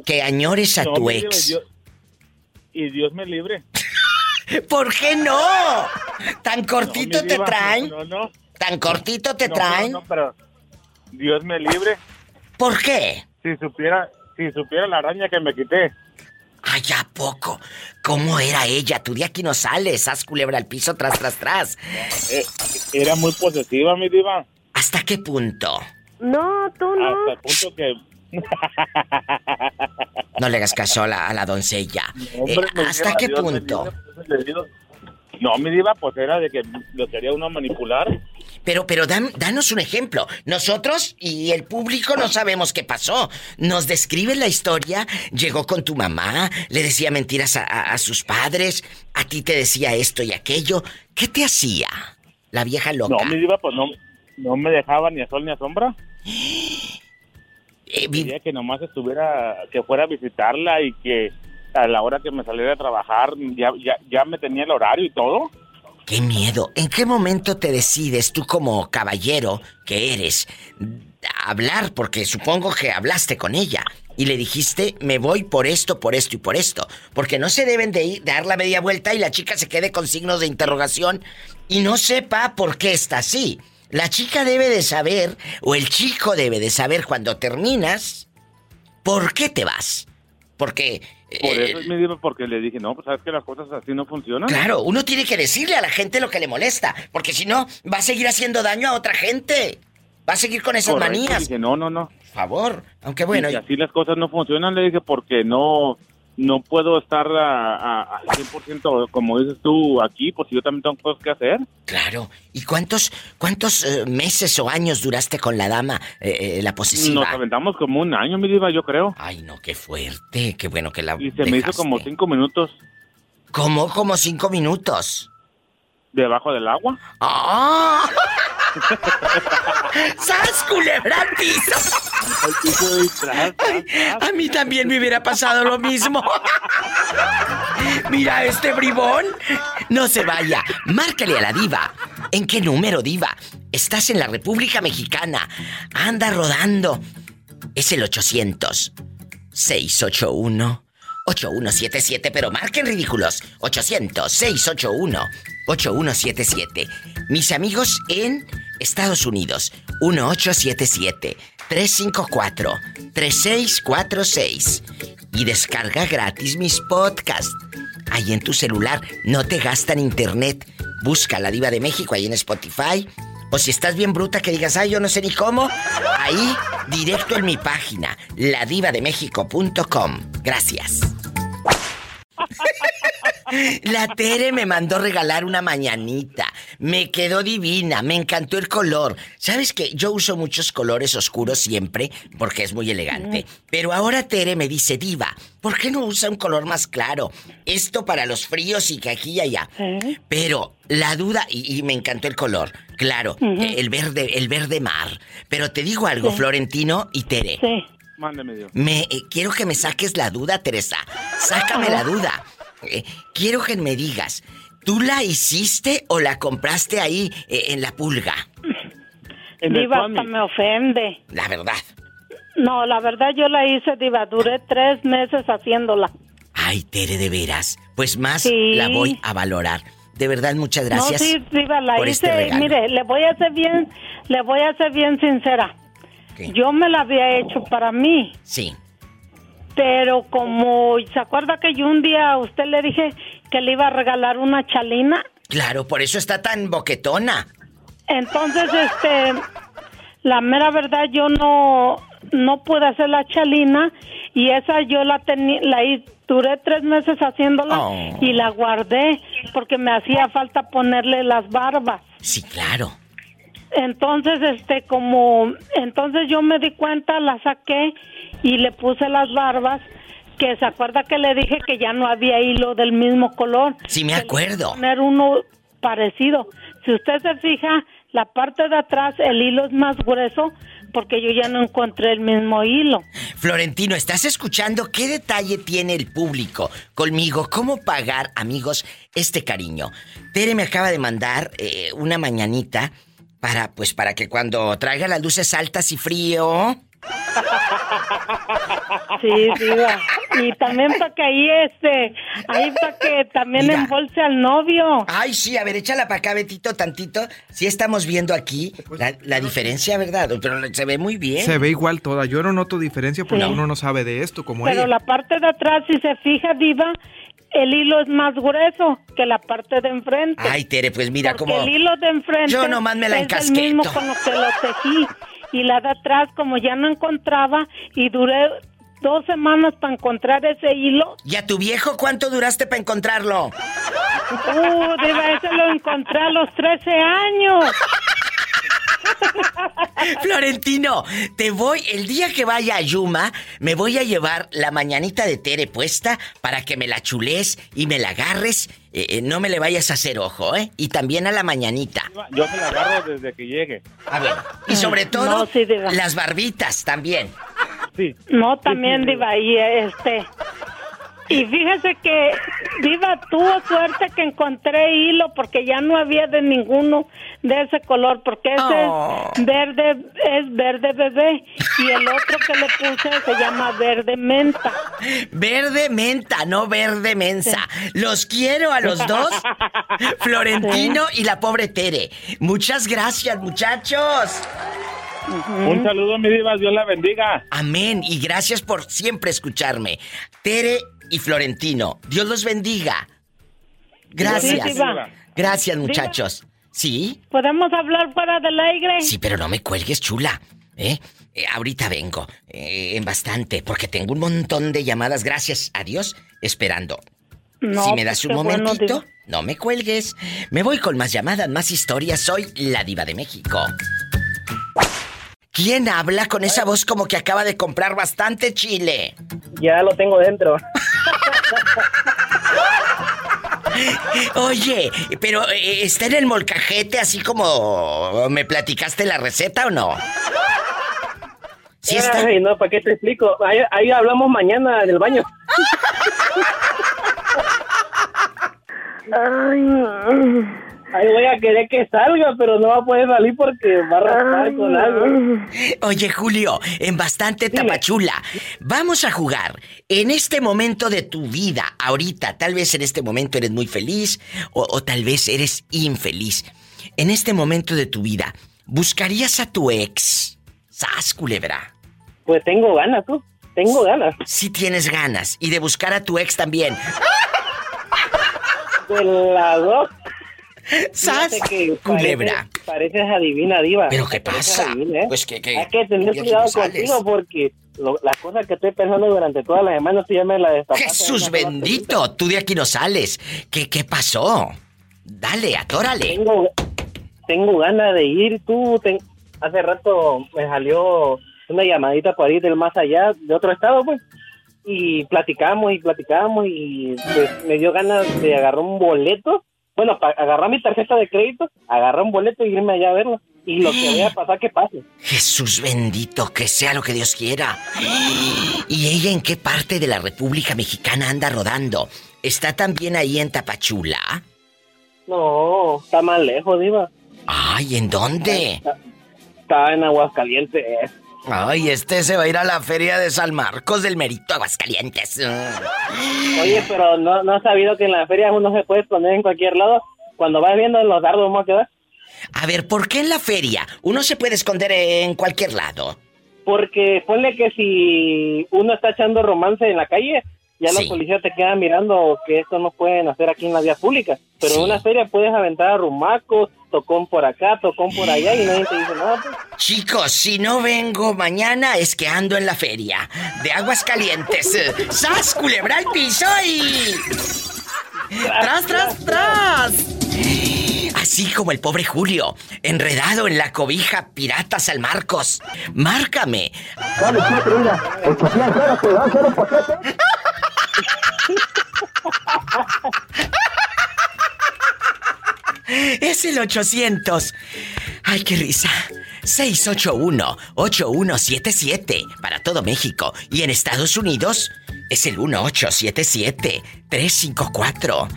Speaker 2: que añores a
Speaker 8: No,
Speaker 2: tu
Speaker 8: diva,
Speaker 2: ex?
Speaker 8: yo- Y Dios me libre.
Speaker 2: ¿Por qué no? ¿Tan cortito
Speaker 8: No,
Speaker 2: te
Speaker 8: diva,
Speaker 2: traen?
Speaker 8: No, no. no.
Speaker 2: ¿Tan cortito te
Speaker 8: No,
Speaker 2: traen?
Speaker 8: No, no, pero Dios me libre.
Speaker 2: ¿Por qué?
Speaker 8: Si supiera, si supiera la araña que me quité.
Speaker 2: Ay, ¿a poco? ¿Cómo era ella? Tú de aquí no sales, haz culebra al piso, tras, tras, tras.
Speaker 8: Eh, era muy posesiva, mi diva.
Speaker 2: ¿Hasta qué punto?
Speaker 12: No, tú no.
Speaker 8: Hasta el punto que...
Speaker 2: No le hagas caso a la, a la doncella.
Speaker 8: Hombre,
Speaker 2: Eh, ¿Hasta
Speaker 8: diva,
Speaker 2: qué
Speaker 8: Dios
Speaker 2: punto?
Speaker 8: No, mi diva, pues era de que lo quería uno manipular.
Speaker 2: Pero, pero dan- danos un ejemplo. Nosotros y el público no sabemos qué pasó. Nos describe la historia. Llegó con tu mamá, le decía mentiras a, a- a sus padres, a ti te decía esto y aquello. ¿Qué te hacía? La vieja loca.
Speaker 8: No, mi diva, pues no, no me dejaba ni a sol ni a sombra.
Speaker 2: Eh,
Speaker 8: Quería que nomás estuviera, que fuera a visitarla y que a la hora que me saliera a trabajar ya, ya, ya me tenía el horario y todo.
Speaker 2: ¡Qué miedo! ¿En qué momento te decides tú como caballero que eres a hablar? Porque supongo que hablaste con ella y le dijiste, me voy por esto, por esto y por esto. Porque no se deben de ir, dar la media vuelta y la chica se quede con signos de interrogación y no sepa por qué está así. La chica debe de saber, o el chico debe de saber cuando terminas, por qué te vas. Porque...
Speaker 8: Por
Speaker 2: eh,
Speaker 8: eso es mi diva, porque le dije, no, pues sabes que las cosas así no funcionan.
Speaker 2: Claro, uno tiene que decirle a la gente lo que le molesta, porque si no, va a seguir haciendo daño a otra gente. Va a seguir con esas
Speaker 8: Correcto,
Speaker 2: manías.
Speaker 8: Dije, no, no, no.
Speaker 2: Por favor, aunque bueno.
Speaker 8: Y si así las cosas no funcionan, le dije, porque no no puedo estar al 100% como dices tú aquí, porque yo también tengo cosas que hacer.
Speaker 2: Claro. ¿Y cuántos cuántos eh, meses o años duraste con la dama, eh, eh, la posesiva?
Speaker 8: Nos aventamos como un año, mi diva, yo creo.
Speaker 2: Ay, no, qué fuerte. Qué bueno que la
Speaker 8: Y se me hizo como cinco minutos
Speaker 2: ¿Cómo? Como cinco minutos.
Speaker 8: debajo del agua.
Speaker 2: ¡Ah! ¡Sas, culebra a mí también me hubiera pasado lo mismo. Mira este bribón. No se vaya. Márcale a la diva. ¿En qué número, diva? Estás en la República Mexicana. Anda rodando. Es el 800 681 8177, pero marquen ridículos. 800 681 8177. Mis amigos en Estados Unidos, 1877-354-3646. Y descarga gratis mis podcasts. Ahí en tu celular, no te gastan internet. Busca la Diva de México ahí en Spotify. O si estás bien bruta que digas, ay, yo no sé ni cómo, ahí directo en mi página, ladivademexico.com. Gracias. La Tere me mandó regalar una mañanita. Me quedó divina, me encantó el color. ¿Sabes qué? Yo uso muchos colores oscuros siempre porque es muy elegante. Pero ahora Tere me dice, Diva, ¿por qué no usa un color más claro? Esto para los fríos y que aquí y allá. Pero la duda, y, y me encantó el color, claro, eh, el verde, el verde mar. Pero te digo algo,
Speaker 15: Sí.
Speaker 2: Florentino y Tere.
Speaker 8: Mándeme Dios.
Speaker 2: Me eh, quiero que me saques la duda, Teresa. Sácame la duda. Eh, quiero que me digas, ¿tú la hiciste o la compraste ahí eh, en la pulga?
Speaker 12: Diva, hasta me ofende.
Speaker 2: La verdad.
Speaker 16: No, la verdad yo la hice, Diva. Duré tres meses haciéndola.
Speaker 2: Ay, Tere, de veras. Pues más
Speaker 16: Sí.
Speaker 2: la voy a valorar. De verdad, muchas gracias.
Speaker 16: No, sí, Diva, la
Speaker 2: por
Speaker 16: hice.
Speaker 2: este regalo.
Speaker 16: mire, le voy a ser bien, le voy a ser bien sincera. Yo me la había hecho para mí,
Speaker 2: Sí.
Speaker 16: pero como se acuerda que yo un día a usted le dije que le iba a regalar una chalina,
Speaker 2: Claro, por eso está tan boquetona.
Speaker 16: entonces este, la mera verdad yo no, no pude hacer la chalina y esa yo la tenía, la duré tres meses haciéndola
Speaker 2: Oh.
Speaker 16: y la guardé porque me hacía falta ponerle las barbas.
Speaker 2: Sí, claro.
Speaker 16: Entonces, este, como, entonces yo me di cuenta, la saqué y le puse las barbas, que se acuerda que le dije que ya no había hilo del mismo color.
Speaker 2: Sí, me acuerdo.
Speaker 16: Poner uno parecido. Si usted se fija, la parte de atrás, el hilo es más grueso porque yo ya no encontré el mismo hilo.
Speaker 2: Florentino, ¿estás escuchando qué detalle tiene el público conmigo? ¿Cómo pagar, amigos, este cariño? Tere me acaba de mandar eh, una mañanita para, pues, para que cuando traiga las luces altas y frío.
Speaker 16: Sí, diva. Y también para que ahí, este, ahí para que también
Speaker 2: Mira.
Speaker 16: embolse al novio.
Speaker 2: Ay, sí, a ver, échala para acá, Betito, tantito. Sí estamos viendo aquí la, la diferencia, ¿verdad? Pero se ve muy bien.
Speaker 17: Se ve igual toda. Yo no noto diferencia porque
Speaker 16: Sí.
Speaker 17: uno no sabe de esto como
Speaker 16: Pero
Speaker 17: ella.
Speaker 16: la parte de atrás, si se fija, Diva, el hilo es más grueso que la parte de enfrente.
Speaker 2: Ay, Tere, pues mira cómo...
Speaker 16: el hilo de enfrente
Speaker 2: Yo nomás me la
Speaker 16: es el mismo
Speaker 2: encasqueto.
Speaker 16: con lo que lo tejí. Y la de atrás, como ya no encontraba, y duré dos semanas para encontrar ese hilo.
Speaker 2: ¿Y a tu viejo cuánto duraste para encontrarlo?
Speaker 16: Uh, Diva, ese lo encontré a los 13 años.
Speaker 2: Florentino, te voy, el día que vaya a Yuma, me voy a llevar la mañanita de Tere puesta para que me la chules y me la agarres. Eh, eh, no me le vayas a hacer ojo, ¿eh? Y también a la mañanita.
Speaker 8: Yo se la agarro desde que llegue.
Speaker 2: A ver, y sobre todo,
Speaker 16: No, sí,
Speaker 2: las barbitas también.
Speaker 8: Sí.
Speaker 16: No, también, Diva, y este... Y fíjese que Diva tuvo suerte que encontré hilo porque ya no había de ninguno de ese color porque ese
Speaker 2: Oh.
Speaker 16: es verde es verde bebé y el otro que le puse se llama verde menta.
Speaker 2: Verde menta, no verde mensa. Los quiero a los dos. Florentino y la pobre Tere. Muchas gracias, muchachos.
Speaker 8: Un saludo, mi diva, Dios la bendiga.
Speaker 2: Amén. Y gracias por siempre escucharme. Tere y Florentino, Dios los bendiga. Gracias.
Speaker 16: Sí.
Speaker 2: Gracias, muchachos. ¿Sí?
Speaker 16: ¿Podemos hablar fuera del aire?
Speaker 2: Sí, pero no me cuelgues, chula. ¿Eh? Eh, ahorita vengo. eh, en bastante, porque tengo un montón de llamadas, gracias a Dios, esperando.
Speaker 16: No,
Speaker 2: si me das
Speaker 16: pues
Speaker 2: un
Speaker 16: bueno,
Speaker 2: momentito, no me cuelgues. Me voy con más llamadas, más historias. Soy la diva de México. ¿Quién habla con esa voz como que acaba de comprar bastante chile?
Speaker 18: Ya lo tengo dentro.
Speaker 2: Oye, pero eh, ¿está en el molcajete así como me platicaste la receta o no? Sí está.
Speaker 18: Ay, no, ¿para qué te explico? Ahí, ahí hablamos mañana en el baño. Ahí voy a querer que salga, pero no va a poder salir porque va a raspar con algo.
Speaker 2: Oye, Julio, en bastante tapachula. Vamos a jugar. En este momento de tu vida, ahorita, tal vez en este momento eres muy feliz o, o tal vez eres infeliz. En este momento de tu vida, ¿buscarías a tu ex? ¡Sas, culebra!
Speaker 18: Pues tengo ganas, tú. Tengo ganas.
Speaker 2: Sí tienes ganas. Y de buscar a tu ex también.
Speaker 18: De las dos.
Speaker 2: ¡Sas,
Speaker 18: que
Speaker 2: culebra!
Speaker 18: Pareces, pareces adivina, diva.
Speaker 2: ¿Pero qué pasa?
Speaker 18: adivina, ¿eh?
Speaker 2: Pues que... que
Speaker 18: Hay que tener cuidado contigo porque lo- las cosas que estoy pensando durante toda la semana tú ya me la destapaste.
Speaker 2: Jesús bendito, tú de aquí no sales. ¿Qué, qué pasó? Dale, atórale.
Speaker 18: Tengo, tengo ganas de ir. Tú, ten- hace rato me salió una llamadita por ahí del más allá, de otro estado, pues. Y platicamos y platicamos y pues, me dio ganas de agarrar un boleto. Bueno, para agarrar mi tarjeta de crédito, agarrar un boleto y irme allá a verlo. Y lo que vaya a pasar, que pase.
Speaker 2: Jesús bendito, que sea lo que Dios quiera. ¿Y ella en qué parte de la República Mexicana anda rodando? ¿Está también ahí en Tapachula?
Speaker 18: No, está más lejos, Diva.
Speaker 2: Ay, ¿en dónde?
Speaker 18: Está en Aguascalientes.
Speaker 2: Ay, este se va a ir a la feria de San Marcos del Merito Aguascalientes.
Speaker 18: Oye, pero no, no has sabido que en la feria uno se puede esconder en cualquier lado. Cuando vas viendo los dardos, ¿cómo?
Speaker 2: A ver, ¿por qué en la feria uno se puede esconder en cualquier lado?
Speaker 18: Porque ponle que si uno está echando romance en la calle, ya
Speaker 2: Sí.
Speaker 18: la policía te queda mirando que esto no pueden hacer aquí en las vías públicas. Pero en una feria puedes aventar rumacos, tocón por acá, tocón por allá y nadie te dice nada. pues.
Speaker 2: Chicos, si no vengo mañana es que ando en la feria de Aguascalientes. ¡Sas, culebra al piso y... ¡Tras, tras, tras! Así como el pobre Julio, enredado en la cobija pirata San Marcos. Márcame.
Speaker 17: Dale, siempre, mira. 800, te da cero paquete.
Speaker 2: Es el 800. Ay, qué risa. 681-8177 para todo México. Y en Estados Unidos es el 1877-354-3646.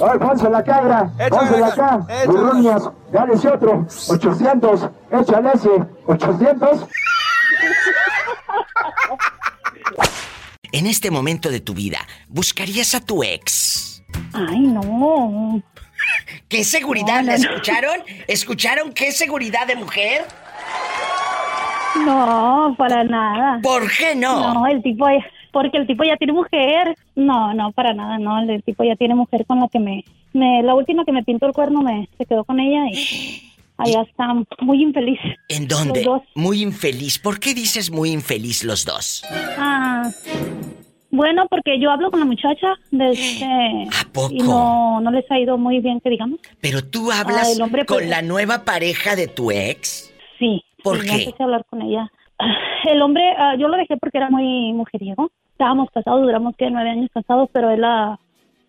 Speaker 17: Ay, Ponce la cabra. Ponce la acá. Burruñas. Dale ese otro. 800. Échale ese. 800.
Speaker 2: En este momento de tu vida, ¿buscarías a tu ex?
Speaker 12: Ay, no.
Speaker 2: ¿Qué seguridad?
Speaker 12: No, no,
Speaker 2: ¿La escucharon? ¿Escucharon qué seguridad de mujer?
Speaker 12: No, para nada.
Speaker 2: ¿Por qué no?
Speaker 12: No, el tipo, ya- porque el tipo ya tiene mujer. No, no, para nada, no. El tipo ya tiene mujer con la que me, me la última que me pintó el cuerno me se quedó con ella y allá está muy infeliz.
Speaker 2: ¿En dónde?
Speaker 12: Los dos.
Speaker 2: Muy infeliz. ¿Por qué dices muy infeliz los dos?
Speaker 12: Ah, bueno, porque yo hablo con la muchacha desde
Speaker 2: poco?
Speaker 12: y no, no les ha ido muy bien, que digamos.
Speaker 2: Pero tú hablas
Speaker 12: Ah, hombre,
Speaker 2: con
Speaker 12: pues-
Speaker 2: la nueva pareja de tu ex.
Speaker 12: Sí.
Speaker 2: ¿Por
Speaker 12: sí,
Speaker 2: qué?
Speaker 12: empecé a hablar con ella. El hombre, ah, yo lo dejé porque era muy mujeriego. Estábamos casados, duramos que nueve años casados, pero él a,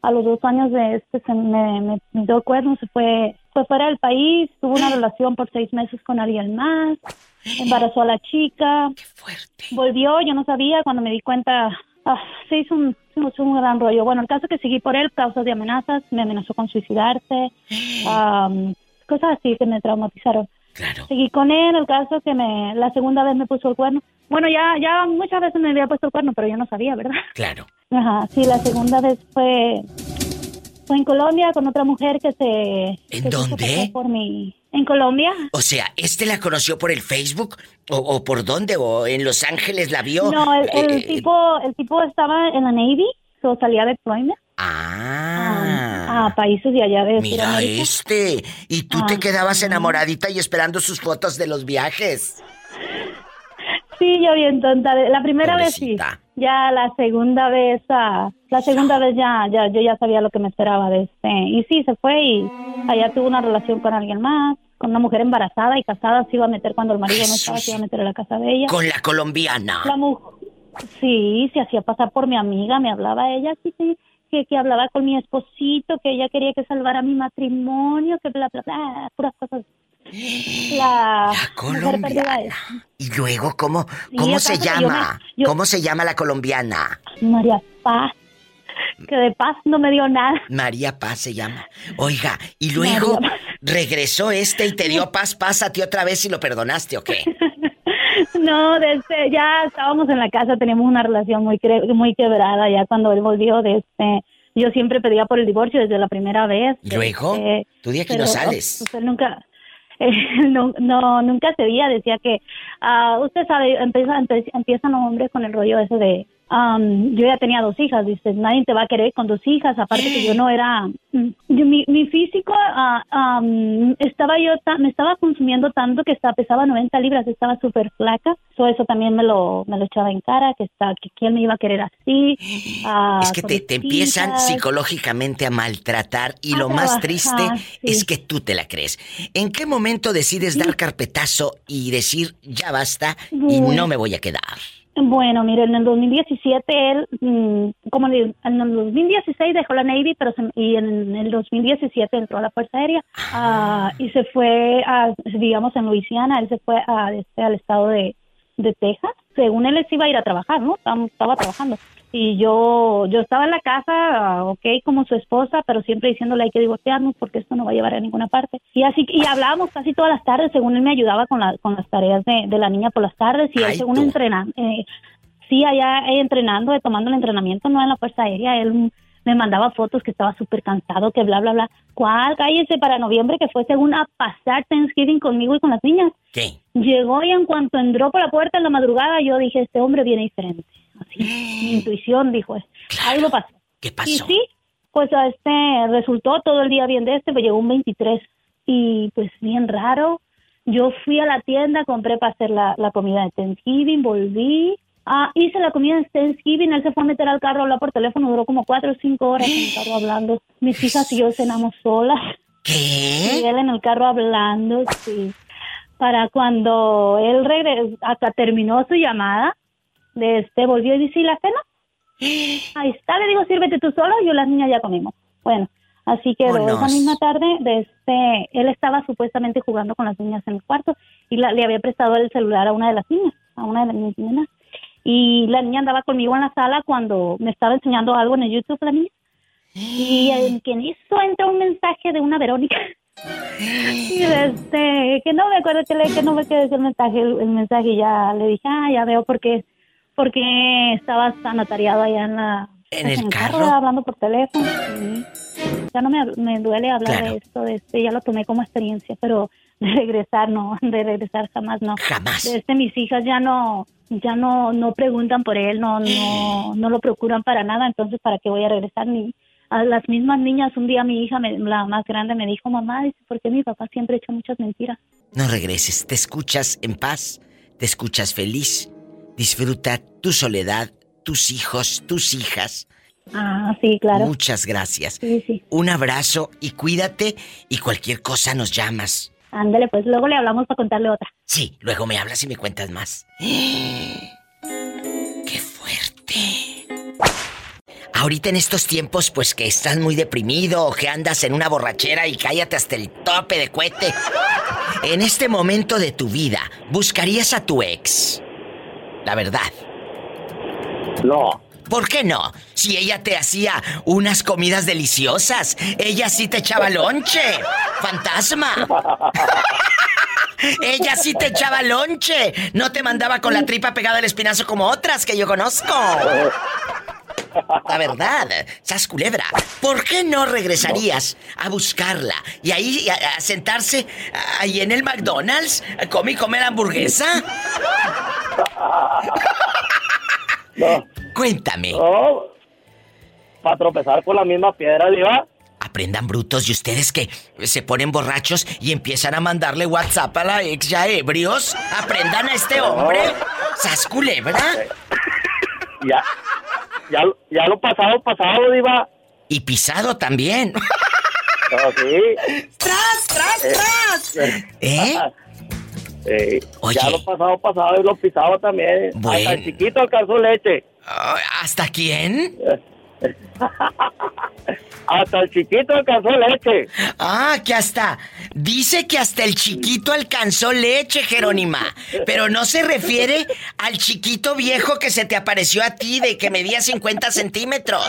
Speaker 12: a los dos años de este se me, me dio el cuerno, se fue, fue fuera del país, tuvo una relación por seis meses con alguien más, embarazó a la chica. Volvió, yo no sabía, cuando me di cuenta, ah, se hizo un, hizo un gran rollo. Bueno, el caso que seguí por él, causas de amenazas, me amenazó con suicidarse, am, cosas así que me traumatizaron. Seguí con él, el caso que me, la segunda vez me puso el cuerno. Bueno, ya, ya muchas veces me había puesto el cuerno, pero yo no sabía, ¿verdad?
Speaker 2: Claro.
Speaker 12: Ajá, sí, la segunda vez fue, fue en Colombia con otra mujer que se...
Speaker 2: ¿En
Speaker 12: que se
Speaker 2: dónde?
Speaker 12: pasar Por mi, en Colombia.
Speaker 2: O sea, ¿este la conoció por el Facebook? ¿O, o por dónde? ¿O en Los Ángeles la vio?
Speaker 12: No, el, el
Speaker 2: Eh,
Speaker 12: tipo, el tipo estaba en la Navy, so salía de deployment
Speaker 2: Ah.
Speaker 12: a países de allá de
Speaker 2: Mira este. Y tú te
Speaker 12: Ah.
Speaker 2: quedabas enamoradita y esperando sus fotos de los viajes.
Speaker 12: Sí, yo bien tonta. La primera vez sí. Ya la segunda vez, ah, la segunda vez ya, ya, yo ya sabía lo que me esperaba de este. Y sí, se fue y allá tuvo una relación con alguien más, con una mujer embarazada y casada. Se iba a meter cuando el marido no estaba, se iba a meter a la casa de ella.
Speaker 2: Con la colombiana.
Speaker 12: La mujer, sí, se hacía pasar por mi amiga, me hablaba ella, sí, sí, que, que hablaba con mi esposito, que ella quería que salvara mi matrimonio, que bla, bla, bla, puras cosas. La, perdida es
Speaker 2: Y luego, ¿cómo, cómo se
Speaker 12: yo
Speaker 2: llama?
Speaker 12: me- yo-
Speaker 2: ¿Cómo se llama la colombiana?
Speaker 12: María Paz, que de paz no me dio nada.
Speaker 2: María Paz se llama. Oiga, y luego regresó este y te dio paz, paz a ti otra vez y lo perdonaste, ¿o qué?
Speaker 12: No, desde ya estábamos en la casa, teníamos una relación muy muy quebrada ya cuando él volvió de este yo siempre pedía por el divorcio desde la primera vez.
Speaker 2: ¿Y luego?
Speaker 12: este,
Speaker 2: Tú de aquí
Speaker 12: pero,
Speaker 2: no sales.
Speaker 12: pues, él nunca no, no nunca cedía, decía que ah, usted sabe, empieza, empiezan los hombres con el rollo ese de am, yo ya tenía dos hijas, dice, nadie te va a querer con dos hijas, aparte que yo no era, mm, yo- mi, mi físico ah, am, estaba yo, ta- me estaba consumiendo tanto que estaba, pesaba 90 libras, estaba súper flaca, so eso también me lo, me lo echaba en cara, que está, que quién me iba a querer así. ah,
Speaker 2: Es que te, te empiezan psicológicamente a maltratar y
Speaker 12: A
Speaker 2: lo más triste
Speaker 12: sí.
Speaker 2: es que tú te la crees. ¿En qué momento decides dar carpetazo y decir ya basta y
Speaker 12: Bueno.
Speaker 2: no me voy a quedar?
Speaker 12: Bueno, mire, en el 2017 él, mm, como en el 2016 dejó la Navy, pero se- y en el 2017 entró a la Fuerza Aérea ah, y se fue, a, digamos, en Luisiana, él se fue a, este, al estado de, Texas. Según él, él iba a ir a trabajar, ¿no? Estaba trabajando. Y yo yo estaba en la casa, ok, como su esposa, pero siempre diciéndole hay que divorciarnos porque esto no va a llevar a ninguna parte. Y así y hablábamos casi todas las tardes, según él me ayudaba con, la, con las tareas de, de la niña por las tardes y él
Speaker 2: Ay,
Speaker 12: según
Speaker 2: tú.
Speaker 12: entrena, eh, sí, allá eh, entrenando, eh, tomando el entrenamiento, no en la Fuerza Aérea, él me mandaba fotos que estaba súper cansado, que bla, bla, bla. ¿Cuál? Cállese para noviembre, que fue según a pasar Thanksgiving conmigo y con las niñas.
Speaker 2: ¿Qué?
Speaker 12: Llegó y en cuanto entró por la puerta en la madrugada, yo dije, este hombre viene diferente. Así, mi intuición dijo, algo pasó.
Speaker 2: ¿Qué
Speaker 12: Y
Speaker 2: pasó?
Speaker 12: sí, pues a este resultó todo el día bien de este, pues llegó un 23 y pues bien raro. Yo fui a la tienda, compré para hacer la, la comida de Thanksgiving, volví, ah, hice la comida de Thanksgiving, él se fue a meter al carro a hablar por teléfono, duró como cuatro o cinco horas en el carro hablando. Mis hijas y yo cenamos solas.
Speaker 2: ¿Qué?
Speaker 12: Y él en el carro hablando, sí. Para cuando él regresó, hasta terminó su llamada, este, volvió y dice, ¿y la cena? Ahí está, le digo, sírvete tú solo, yo las niñas ya comimos. Bueno, así que
Speaker 2: Vámonos.
Speaker 12: esa misma tarde, de este, él estaba supuestamente jugando con las niñas en el cuarto y la- le había prestado el celular a una de las niñas, a una de mis niñas. Y la niña andaba conmigo en la sala cuando me estaba enseñando algo en el YouTube, la niña. Y en que en eso entra un mensaje de una Verónica. Y este, que no me acuerdo que, le, que no me quedé el mensaje, el, el mensaje y ya le dije, ah, ya veo por qué, porque estabas anotariado allá en la
Speaker 2: ¿En el carro?
Speaker 12: ¿verdad? hablando por teléfono. sí. Ya no me, me duele hablar
Speaker 2: Claro.
Speaker 12: de esto, de este, ya lo tomé como experiencia, pero de regresar no, de regresar jamás no.
Speaker 2: Jamás.
Speaker 12: De este mis hijas ya no, ya no, no preguntan por él, no, no, no lo procuran para nada, entonces para qué voy a regresar ni a las mismas niñas. Un día mi hija, me- la más grande, me dijo, mamá, dice, ¿por qué mi papá siempre echa muchas mentiras?
Speaker 2: No regreses, te escuchas en paz, te escuchas feliz, disfruta tu soledad, tus hijos, tus hijas.
Speaker 12: Ah, sí, claro.
Speaker 2: Muchas gracias.
Speaker 12: Sí, sí.
Speaker 2: Un abrazo y cuídate y cualquier cosa nos llamas.
Speaker 12: Ándale, pues luego le hablamos para contarle otra.
Speaker 2: Sí, luego me hablas y me cuentas más. ¡Qué fuerte! Ahorita en estos tiempos, pues que estás muy deprimido o que andas en una borrachera y cállate hasta el tope de cohete. En este momento de tu vida, ¿buscarías a tu ex? La verdad.
Speaker 13: No.
Speaker 2: ¿Por qué no? Si ella te hacía unas comidas deliciosas, ella sí te echaba lonche. Fantasma. Ella sí te echaba lonche. No te mandaba con la tripa pegada al espinazo como otras que yo conozco. La verdad, sas culebra. ¿Por qué no regresarías a buscarla y ahí a, a sentarse ahí en el McDonald's, a comer hamburguesa?
Speaker 13: No.
Speaker 2: Cuéntame.
Speaker 13: No. Para tropezar con la misma piedra, Diva.
Speaker 2: Aprendan brutos y ustedes que se ponen borrachos y empiezan a mandarle WhatsApp a la ex ya ebrios. Aprendan a este hombre. ¿Sas culebra?
Speaker 13: Ya. Ya, ya lo pasado, pasado, Diva.
Speaker 2: Y pisado también.
Speaker 13: No, sí.
Speaker 2: ¡Tras, tras, tras! ¿Eh?
Speaker 13: Eh,
Speaker 2: Oye.
Speaker 13: Ya lo pasado, pasado y lo pisado también.
Speaker 2: Bueno.
Speaker 13: Hasta el chiquito alcanzó leche.
Speaker 2: ¿Hasta quién?
Speaker 13: Hasta el chiquito alcanzó leche.
Speaker 2: Ah, que hasta. Dice que hasta el chiquito alcanzó leche, Jerónima. Pero no se refiere al chiquito viejo que se te apareció a ti de que medía 50 centímetros.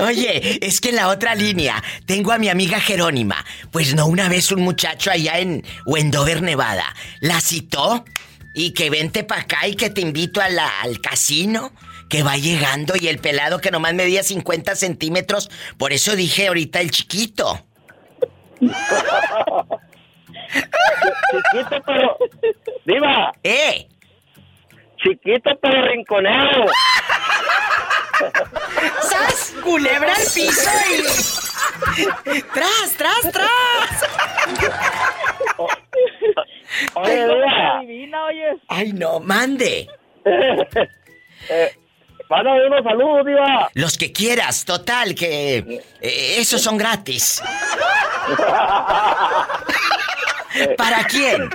Speaker 2: Oye, es que en la otra línea tengo a mi amiga Jerónima. Pues no, una vez un muchacho allá en Wendover, Nevada, la citó y que vente para acá y que te invito a la- al casino. Que va llegando y el pelado que nomás medía 50 centímetros. Por eso dije ahorita el chiquito.
Speaker 13: Chiquito, pero. Diva.
Speaker 2: ¡Eh!
Speaker 13: Chiquito, pero rinconero.
Speaker 2: ¡Sas! ¡Culebra al piso y... ¡Tras, tras, tras!
Speaker 13: Oye.
Speaker 15: Divina, oye.
Speaker 2: ¡Ay, no! ¡Mande!
Speaker 13: Eh, mándame unos saludos, Diva.
Speaker 2: Los que quieras, total, que eh, esos son gratis. ¿Para quién?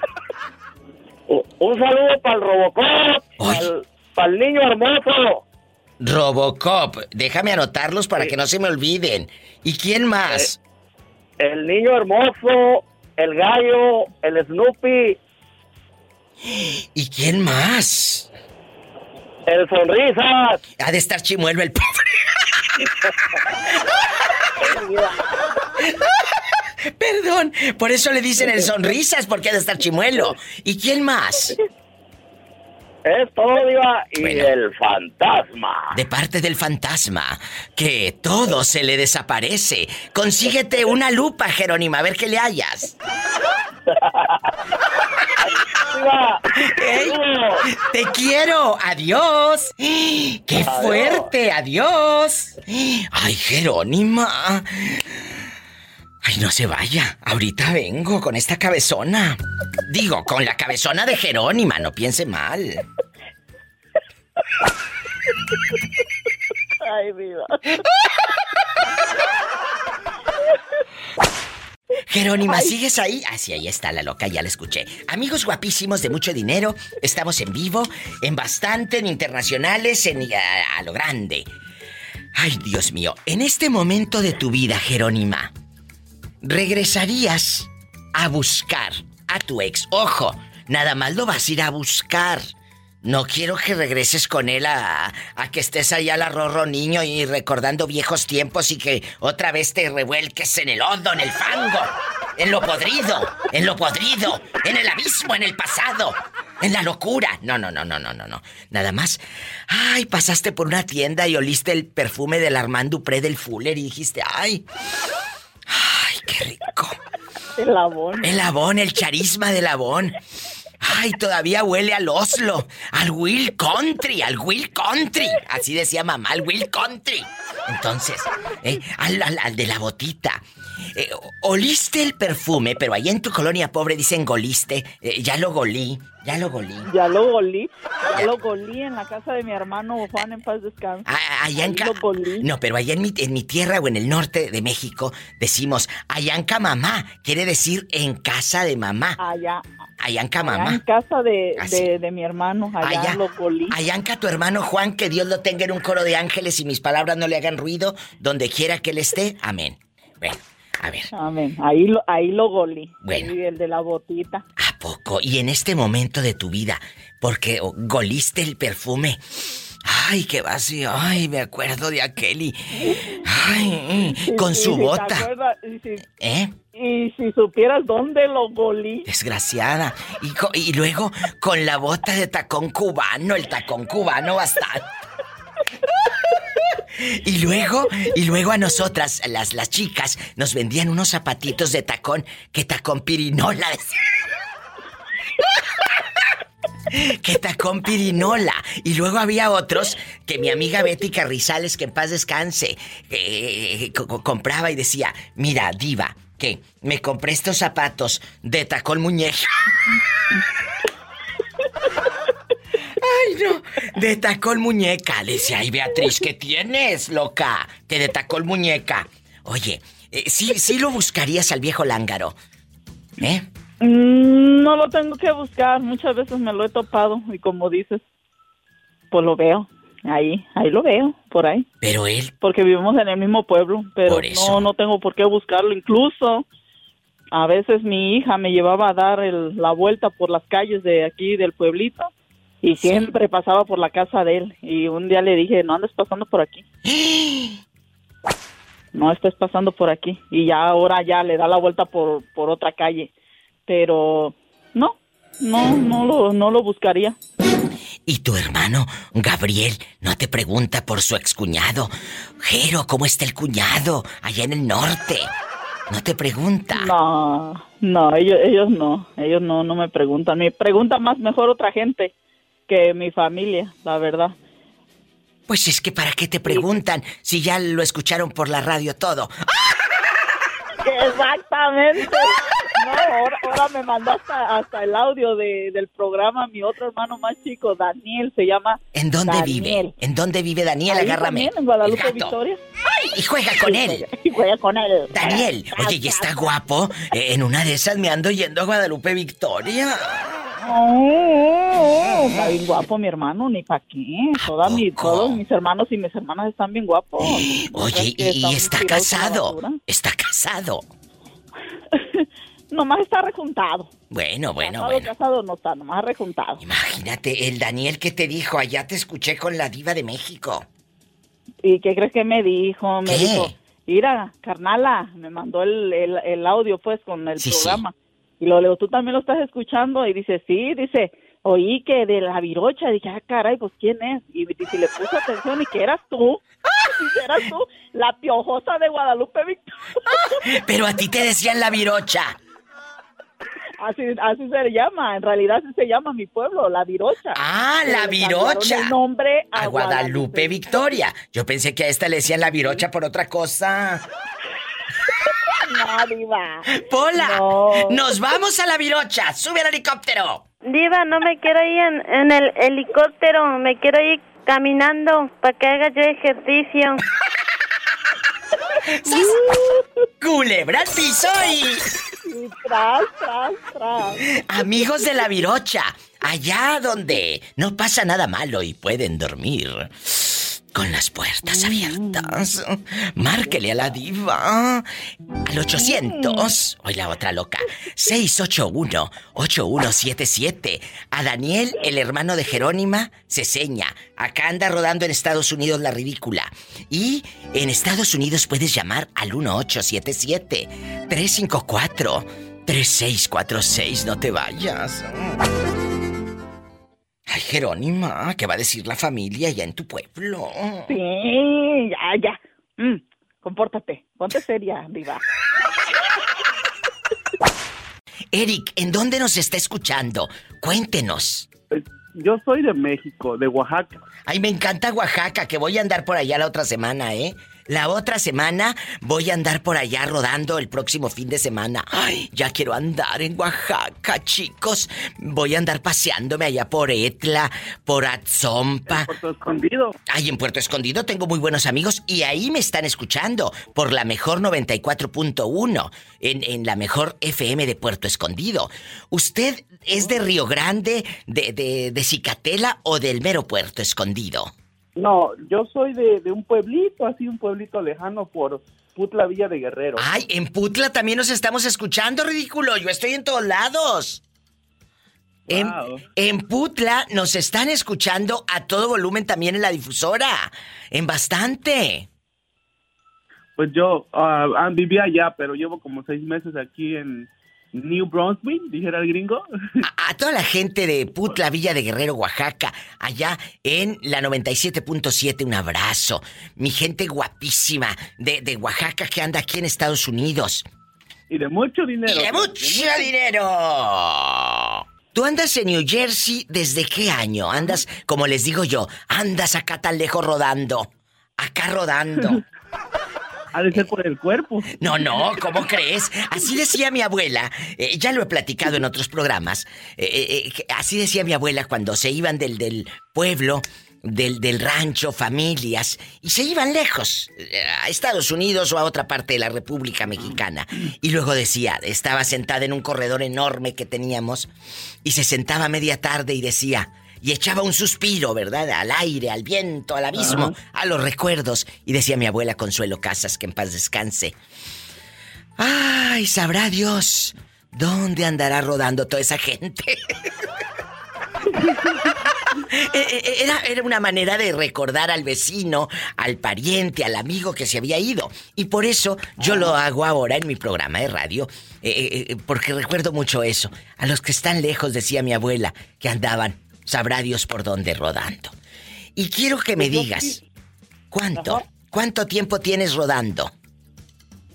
Speaker 13: Un saludo para el Robocop. Para el niño hermoso.
Speaker 2: Robocop, déjame anotarlos para que no se me olviden. ¿Y quién más?
Speaker 13: El niño hermoso.
Speaker 19: El gallo, el Snoopy,
Speaker 2: ¿Y quién más?
Speaker 19: el Sonrisas.
Speaker 2: Ha de estar chimuelo el pobre. Perdón, por eso le dicen el sonrisas, porque ha de estar chimuelo. ¿Y quién más?
Speaker 19: Es todo, Diva. Y el fantasma.
Speaker 2: De parte del fantasma, que todo se le desaparece. Consíguete una lupa, Jerónima, a ver qué le hayas. Ey, Te quiero, adiós. ¡Qué fuerte, adiós! Ay, Jerónima. Ay, no se vaya. Ahorita vengo con esta cabezona. Digo, con la cabezona de Jerónima, no piense mal.
Speaker 19: Ay, Diva.
Speaker 2: Jerónima, ¿sigues ahí? Ah, sí, ahí está la loca, ya la escuché. Amigos guapísimos de mucho dinero, estamos en vivo, en bastante, en internacionales, en a, a lo grande. Ay, Dios mío, en este momento de tu vida, Jerónima, ¿regresarías a buscar a tu ex? Ojo, nada más lo vas a ir a buscar. No quiero que regreses con él a, a que estés allá al arrorro niño y recordando viejos tiempos y que otra vez te revuelques en el hondo, en el fango, en lo podrido, en lo podrido, en el abismo, en el pasado, en la locura. No, no, no, no, no, no, no. Nada más. Ay, pasaste por una tienda y oliste el perfume del Armando Dupré del Fuller y dijiste, ay, qué rico.
Speaker 15: El abón.
Speaker 2: El abón, el charisma del abón. Ay, todavía huele al Oslo, al Will Country, al Will Country. Así decía mamá, al Will Country. Entonces, eh, al, al- al de la botita. Eh, oliste el perfume, pero allá en tu colonia pobre dicen goliste. Eh, ya lo golí, ya lo golí.
Speaker 15: Ya lo golí. Ya lo golí en la casa de mi hermano Juan en paz descanse.
Speaker 2: Ah, Allá en
Speaker 15: Ahí
Speaker 2: Ca-
Speaker 15: lo golí.
Speaker 2: No, pero allá en mi, en mi tierra o en el norte de México decimos Ayanca mamá. Quiere decir en casa de mamá.
Speaker 15: Allá,
Speaker 2: Ayanca
Speaker 15: allá en
Speaker 2: mamá.
Speaker 15: casa de,
Speaker 2: Así.
Speaker 15: de, de mi hermano. Allá,
Speaker 2: Allá.
Speaker 15: lo golí.
Speaker 2: Ayanca, tu hermano Juan, que Dios lo tenga en un coro de ángeles y mis palabras no le hagan ruido, donde quiera que él esté. Amén. Bueno, a ver,
Speaker 15: Amén. Ahí lo, ahí lo golí.
Speaker 2: Bueno.
Speaker 15: Sí, el de la botita.
Speaker 2: poco. Y en este momento de tu vida, porque goliste el perfume. Ay, qué vacío. Ay, me acuerdo de aquel y. Ay,
Speaker 15: Sí,
Speaker 2: con
Speaker 15: sí,
Speaker 2: su
Speaker 15: ¿te
Speaker 2: bota.
Speaker 15: acuerdas? Si,
Speaker 2: ¿Eh?
Speaker 15: y si supieras dónde lo golí.
Speaker 2: Desgraciada. Y, y luego con la bota de tacón cubano, el tacón cubano bastante. Y luego, y luego a nosotras, las, las chicas, nos vendían unos zapatitos de tacón, que tacón pirinola. que tacón pirinola. Y luego había otros que mi amiga Betty Carrizales, que en paz descanse, eh, co- co- compraba y decía, mira, diva, que me compré estos zapatos de tacón muñeca. Ay, no. De tacón muñeca. Le decía, ay, Beatriz, ¿qué tienes, loca? Que de tacón muñeca. Oye, eh, sí, sí lo buscarías al viejo lángaro. ¿Eh?
Speaker 15: Mm, No lo tengo que buscar. Muchas veces me lo he topado. Y como dices, pues lo veo. Ahí, ahí lo veo, por ahí.
Speaker 2: Pero él,
Speaker 15: Porque vivimos en el mismo pueblo. Pero no, no tengo por qué buscarlo. Incluso a veces mi hija me llevaba a dar el- la vuelta por las calles de aquí del pueblito. Y siempre pasaba por la casa de él. Y un día le dije, no andes pasando por aquí. No estés pasando por aquí. Y ya ahora ya le da la vuelta por, por otra calle. Pero no, no, no lo, no lo buscaría.
Speaker 2: y tu hermano, Gabriel, no te pregunta por su excuñado. Jero, ¿cómo está el cuñado allá en el norte? No te pregunta.
Speaker 15: No, no, ellos, ellos no, ellos no, no me preguntan. Me pregunta más mejor otra gente que mi familia, la verdad.
Speaker 2: Pues es que ¿para qué te preguntan si ya lo escucharon por la radio todo?
Speaker 15: Exactamente. No, ahora, ahora me mandó hasta, hasta el audio de, del programa mi otro hermano más chico, Daniel, se llama.
Speaker 2: ¿En dónde
Speaker 15: Daniel.
Speaker 2: vive? ¿En dónde vive Daniel?
Speaker 15: Ahí
Speaker 2: Agárrame.
Speaker 15: también, en Guadalupe. Victoria.
Speaker 2: Y juega con él.
Speaker 15: Y juega con él.
Speaker 2: Daniel, oye, ¿y está guapo? Eh, En una de esas me ando yendo a Guadalupe Victoria.
Speaker 15: Oh, está bien guapo mi hermano, ni pa' qué. Toda mi, todos mis hermanos y mis hermanas están bien guapos.
Speaker 2: Oye, ¿y, está casado? ¿Está casado?
Speaker 15: Nomás está rejuntado.
Speaker 2: Bueno, bueno,
Speaker 15: casado,
Speaker 2: bueno.
Speaker 15: casado no está, nomás rejuntado.
Speaker 2: Imagínate, el Daniel que te dijo, allá te escuché con la diva de México.
Speaker 15: ¿Y qué crees que me dijo? Me
Speaker 2: ¿Qué?
Speaker 15: dijo, mira, carnala, me mandó el, el, el audio pues con el
Speaker 2: Sí, sí.
Speaker 15: Y lo leo, tú también lo estás escuchando. Y dice, sí, dice, oí que de la virocha. Dije, ah, caray, pues ¿quién es? Y dice, le puse atención y que eras tú. Dice, eras tú, la piojosa de Guadalupe Victoria.
Speaker 2: Pero a ti te decían la virocha.
Speaker 15: Así, así se le llama, en realidad así se llama mi pueblo, la virocha.
Speaker 2: Ah, la
Speaker 15: le
Speaker 2: virocha.
Speaker 15: el nombre a,
Speaker 2: A Guadalupe Victoria. Yo pensé que a esta le decían la virocha por otra cosa.
Speaker 15: No, diva.
Speaker 2: Pola,
Speaker 15: No.
Speaker 2: nos vamos a la virocha. Sube al helicóptero.
Speaker 20: Diva, no me quiero ir en, en el helicóptero, me quiero ir caminando para que haga yo ejercicio.
Speaker 2: Culebra al piso. Y
Speaker 15: tras, tras, tras.
Speaker 2: Amigos de la virocha, allá donde no pasa nada malo y pueden dormir con las puertas abiertas. Márquele a la diva al 800, hoy la otra loca, 681-8177. A Daniel, el hermano de Jerónima, se seña. Acá anda rodando en Estados Unidos la ridícula. Y en Estados Unidos puedes llamar al 1877-354-3646. No te vayas. Ay, Jerónima, ¿qué va a decir la familia allá en tu pueblo?
Speaker 15: Sí, ya, ya. Mm, compórtate, ponte seria, diva.
Speaker 2: Eric, ¿en dónde nos está escuchando? Cuéntenos.
Speaker 21: Yo soy de México, de Oaxaca.
Speaker 2: Ay, me encanta Oaxaca, que voy a andar por allá la otra semana, ¿eh? La otra semana voy a andar por allá rodando el próximo fin de semana. Ay, ya quiero andar en Oaxaca, chicos. Voy a andar paseándome allá por Etla, por Atzompa.
Speaker 21: Puerto Escondido.
Speaker 2: Ay, en Puerto Escondido tengo muy buenos amigos y ahí me están escuchando por la mejor 94.1 en, en la mejor FM de Puerto Escondido. ¿Usted es de Río Grande, de, de, de Cicatela o del mero Puerto Escondido?
Speaker 21: No, yo soy de, de un pueblito, así un pueblito lejano por Putla Villa de Guerrero.
Speaker 2: Ay, en Putla también nos estamos escuchando, ridículo. Yo estoy en todos lados. En,
Speaker 21: Wow.
Speaker 2: en Putla nos están escuchando a todo volumen también en la difusora. En bastante.
Speaker 21: Pues yo ah, vivía allá, pero llevo como seis meses aquí en New Brunswick, dijera el gringo.
Speaker 2: A toda la gente de Putla, Villa de Guerrero, Oaxaca, allá en la 97.7, un abrazo. Mi gente guapísima de, de Oaxaca que anda aquí en Estados Unidos.
Speaker 21: Y de mucho dinero.
Speaker 2: ¡Y de mucho dinero! ¿Tú andas en New Jersey desde qué año? Andas, como les digo yo, andas acá tan lejos rodando. Acá rodando.
Speaker 21: Ha de ser por el cuerpo.
Speaker 2: No, no, ¿cómo crees? Así decía mi abuela, eh, ya lo he platicado en otros programas, eh, eh, así decía mi abuela cuando se iban del, del pueblo, del, del rancho, familias, y se iban lejos, a Estados Unidos o a otra parte de la República Mexicana. Y luego decía, estaba sentada en un corredor enorme que teníamos, y se sentaba media tarde y decía, y echaba un suspiro, ¿verdad? Al aire, al viento, al abismo, a los recuerdos. Y decía mi abuela Consuelo Casas, que en paz descanse. Ay, sabrá Dios dónde andará rodando toda esa gente. Eh, eh, Era, era una manera de recordar al vecino, al pariente, al amigo que se había ido. Y por eso yo lo hago ahora en mi programa de radio, eh, eh, eh, porque recuerdo mucho eso. A los que están lejos, decía mi abuela, que andaban, sabrá Dios por dónde rodando. Y quiero que me digas, ¿cuánto? ¿Cuánto tiempo tienes rodando?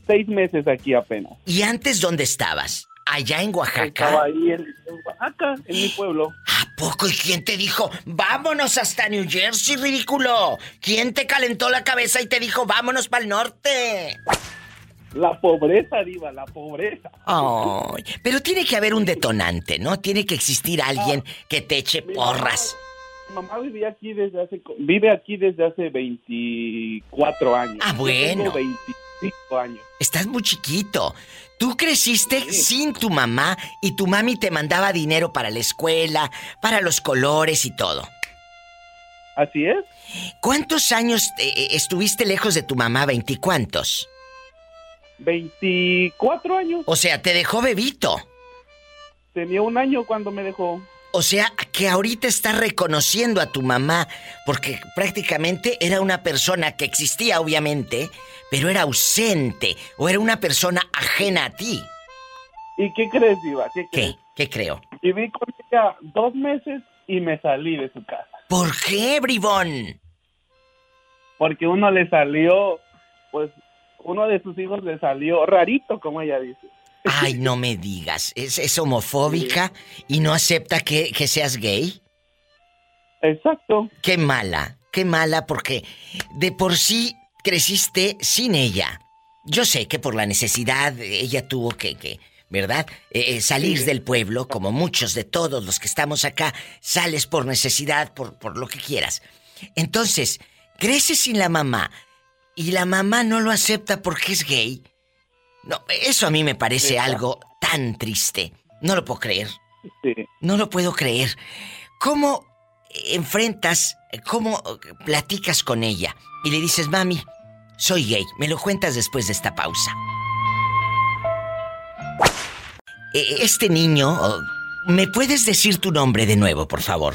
Speaker 21: Seis meses aquí apenas.
Speaker 2: ¿Y antes dónde estabas? Allá en Oaxaca.
Speaker 21: Estaba ahí en, en Oaxaca, en mi pueblo.
Speaker 2: ¿A poco? ¿Y quién te dijo, vámonos hasta New Jersey, ridículo? ¿Quién te calentó la cabeza y te dijo, vámonos para el norte?
Speaker 21: La pobreza, Diva, la pobreza.
Speaker 2: Ay, pero tiene que haber un detonante, ¿no? Tiene que existir alguien que te eche porras.
Speaker 21: Mi mamá vivía aquí desde hace, vive aquí desde hace 24 años.
Speaker 2: Ah, bueno.
Speaker 21: tengo 25 años.
Speaker 2: Estás muy chiquito. Tú creciste sin tu mamá y tu mami te mandaba dinero para la escuela, para los colores y todo.
Speaker 21: Así es.
Speaker 2: ¿Cuántos años eh, eh, estuviste lejos de tu mamá? ¿Veinticuántos?
Speaker 21: 24 años.
Speaker 2: O sea, te dejó bebito.
Speaker 21: Tenía un año cuando me dejó.
Speaker 2: O sea, que ahorita está reconociendo a tu mamá, porque prácticamente era una persona que existía, obviamente, pero era ausente, o era una persona ajena a ti.
Speaker 21: ¿Y qué crees, Diva? ¿Qué crees?
Speaker 2: ¿Qué creo?
Speaker 21: Viví con ella dos meses y me salí de su casa.
Speaker 2: ¿Por qué, bribón?
Speaker 21: Porque uno le salió, pues, uno de sus hijos le salió rarito, como ella dice.
Speaker 2: Ay, no me digas, es, es homofóbica y no acepta que, que seas gay.
Speaker 21: Exacto.
Speaker 2: Qué mala, qué mala porque de por sí creciste sin ella. Yo sé que por la necesidad ella tuvo que, que ¿verdad? Eh, eh, salir
Speaker 21: Sí.
Speaker 2: del pueblo, como muchos de todos los que estamos acá, sales por necesidad, por, por lo que quieras. Entonces, creces sin la mamá y la mamá no lo acepta porque es gay. No, eso a mí me parece algo tan triste. No lo puedo creer.
Speaker 21: Sí.
Speaker 2: No lo puedo creer. ¿Cómo enfrentas, cómo platicas con ella y le dices, mami, soy gay? Me lo cuentas después de esta pausa. Eh, Este niño, ¿me puedes decir tu nombre de nuevo, por favor?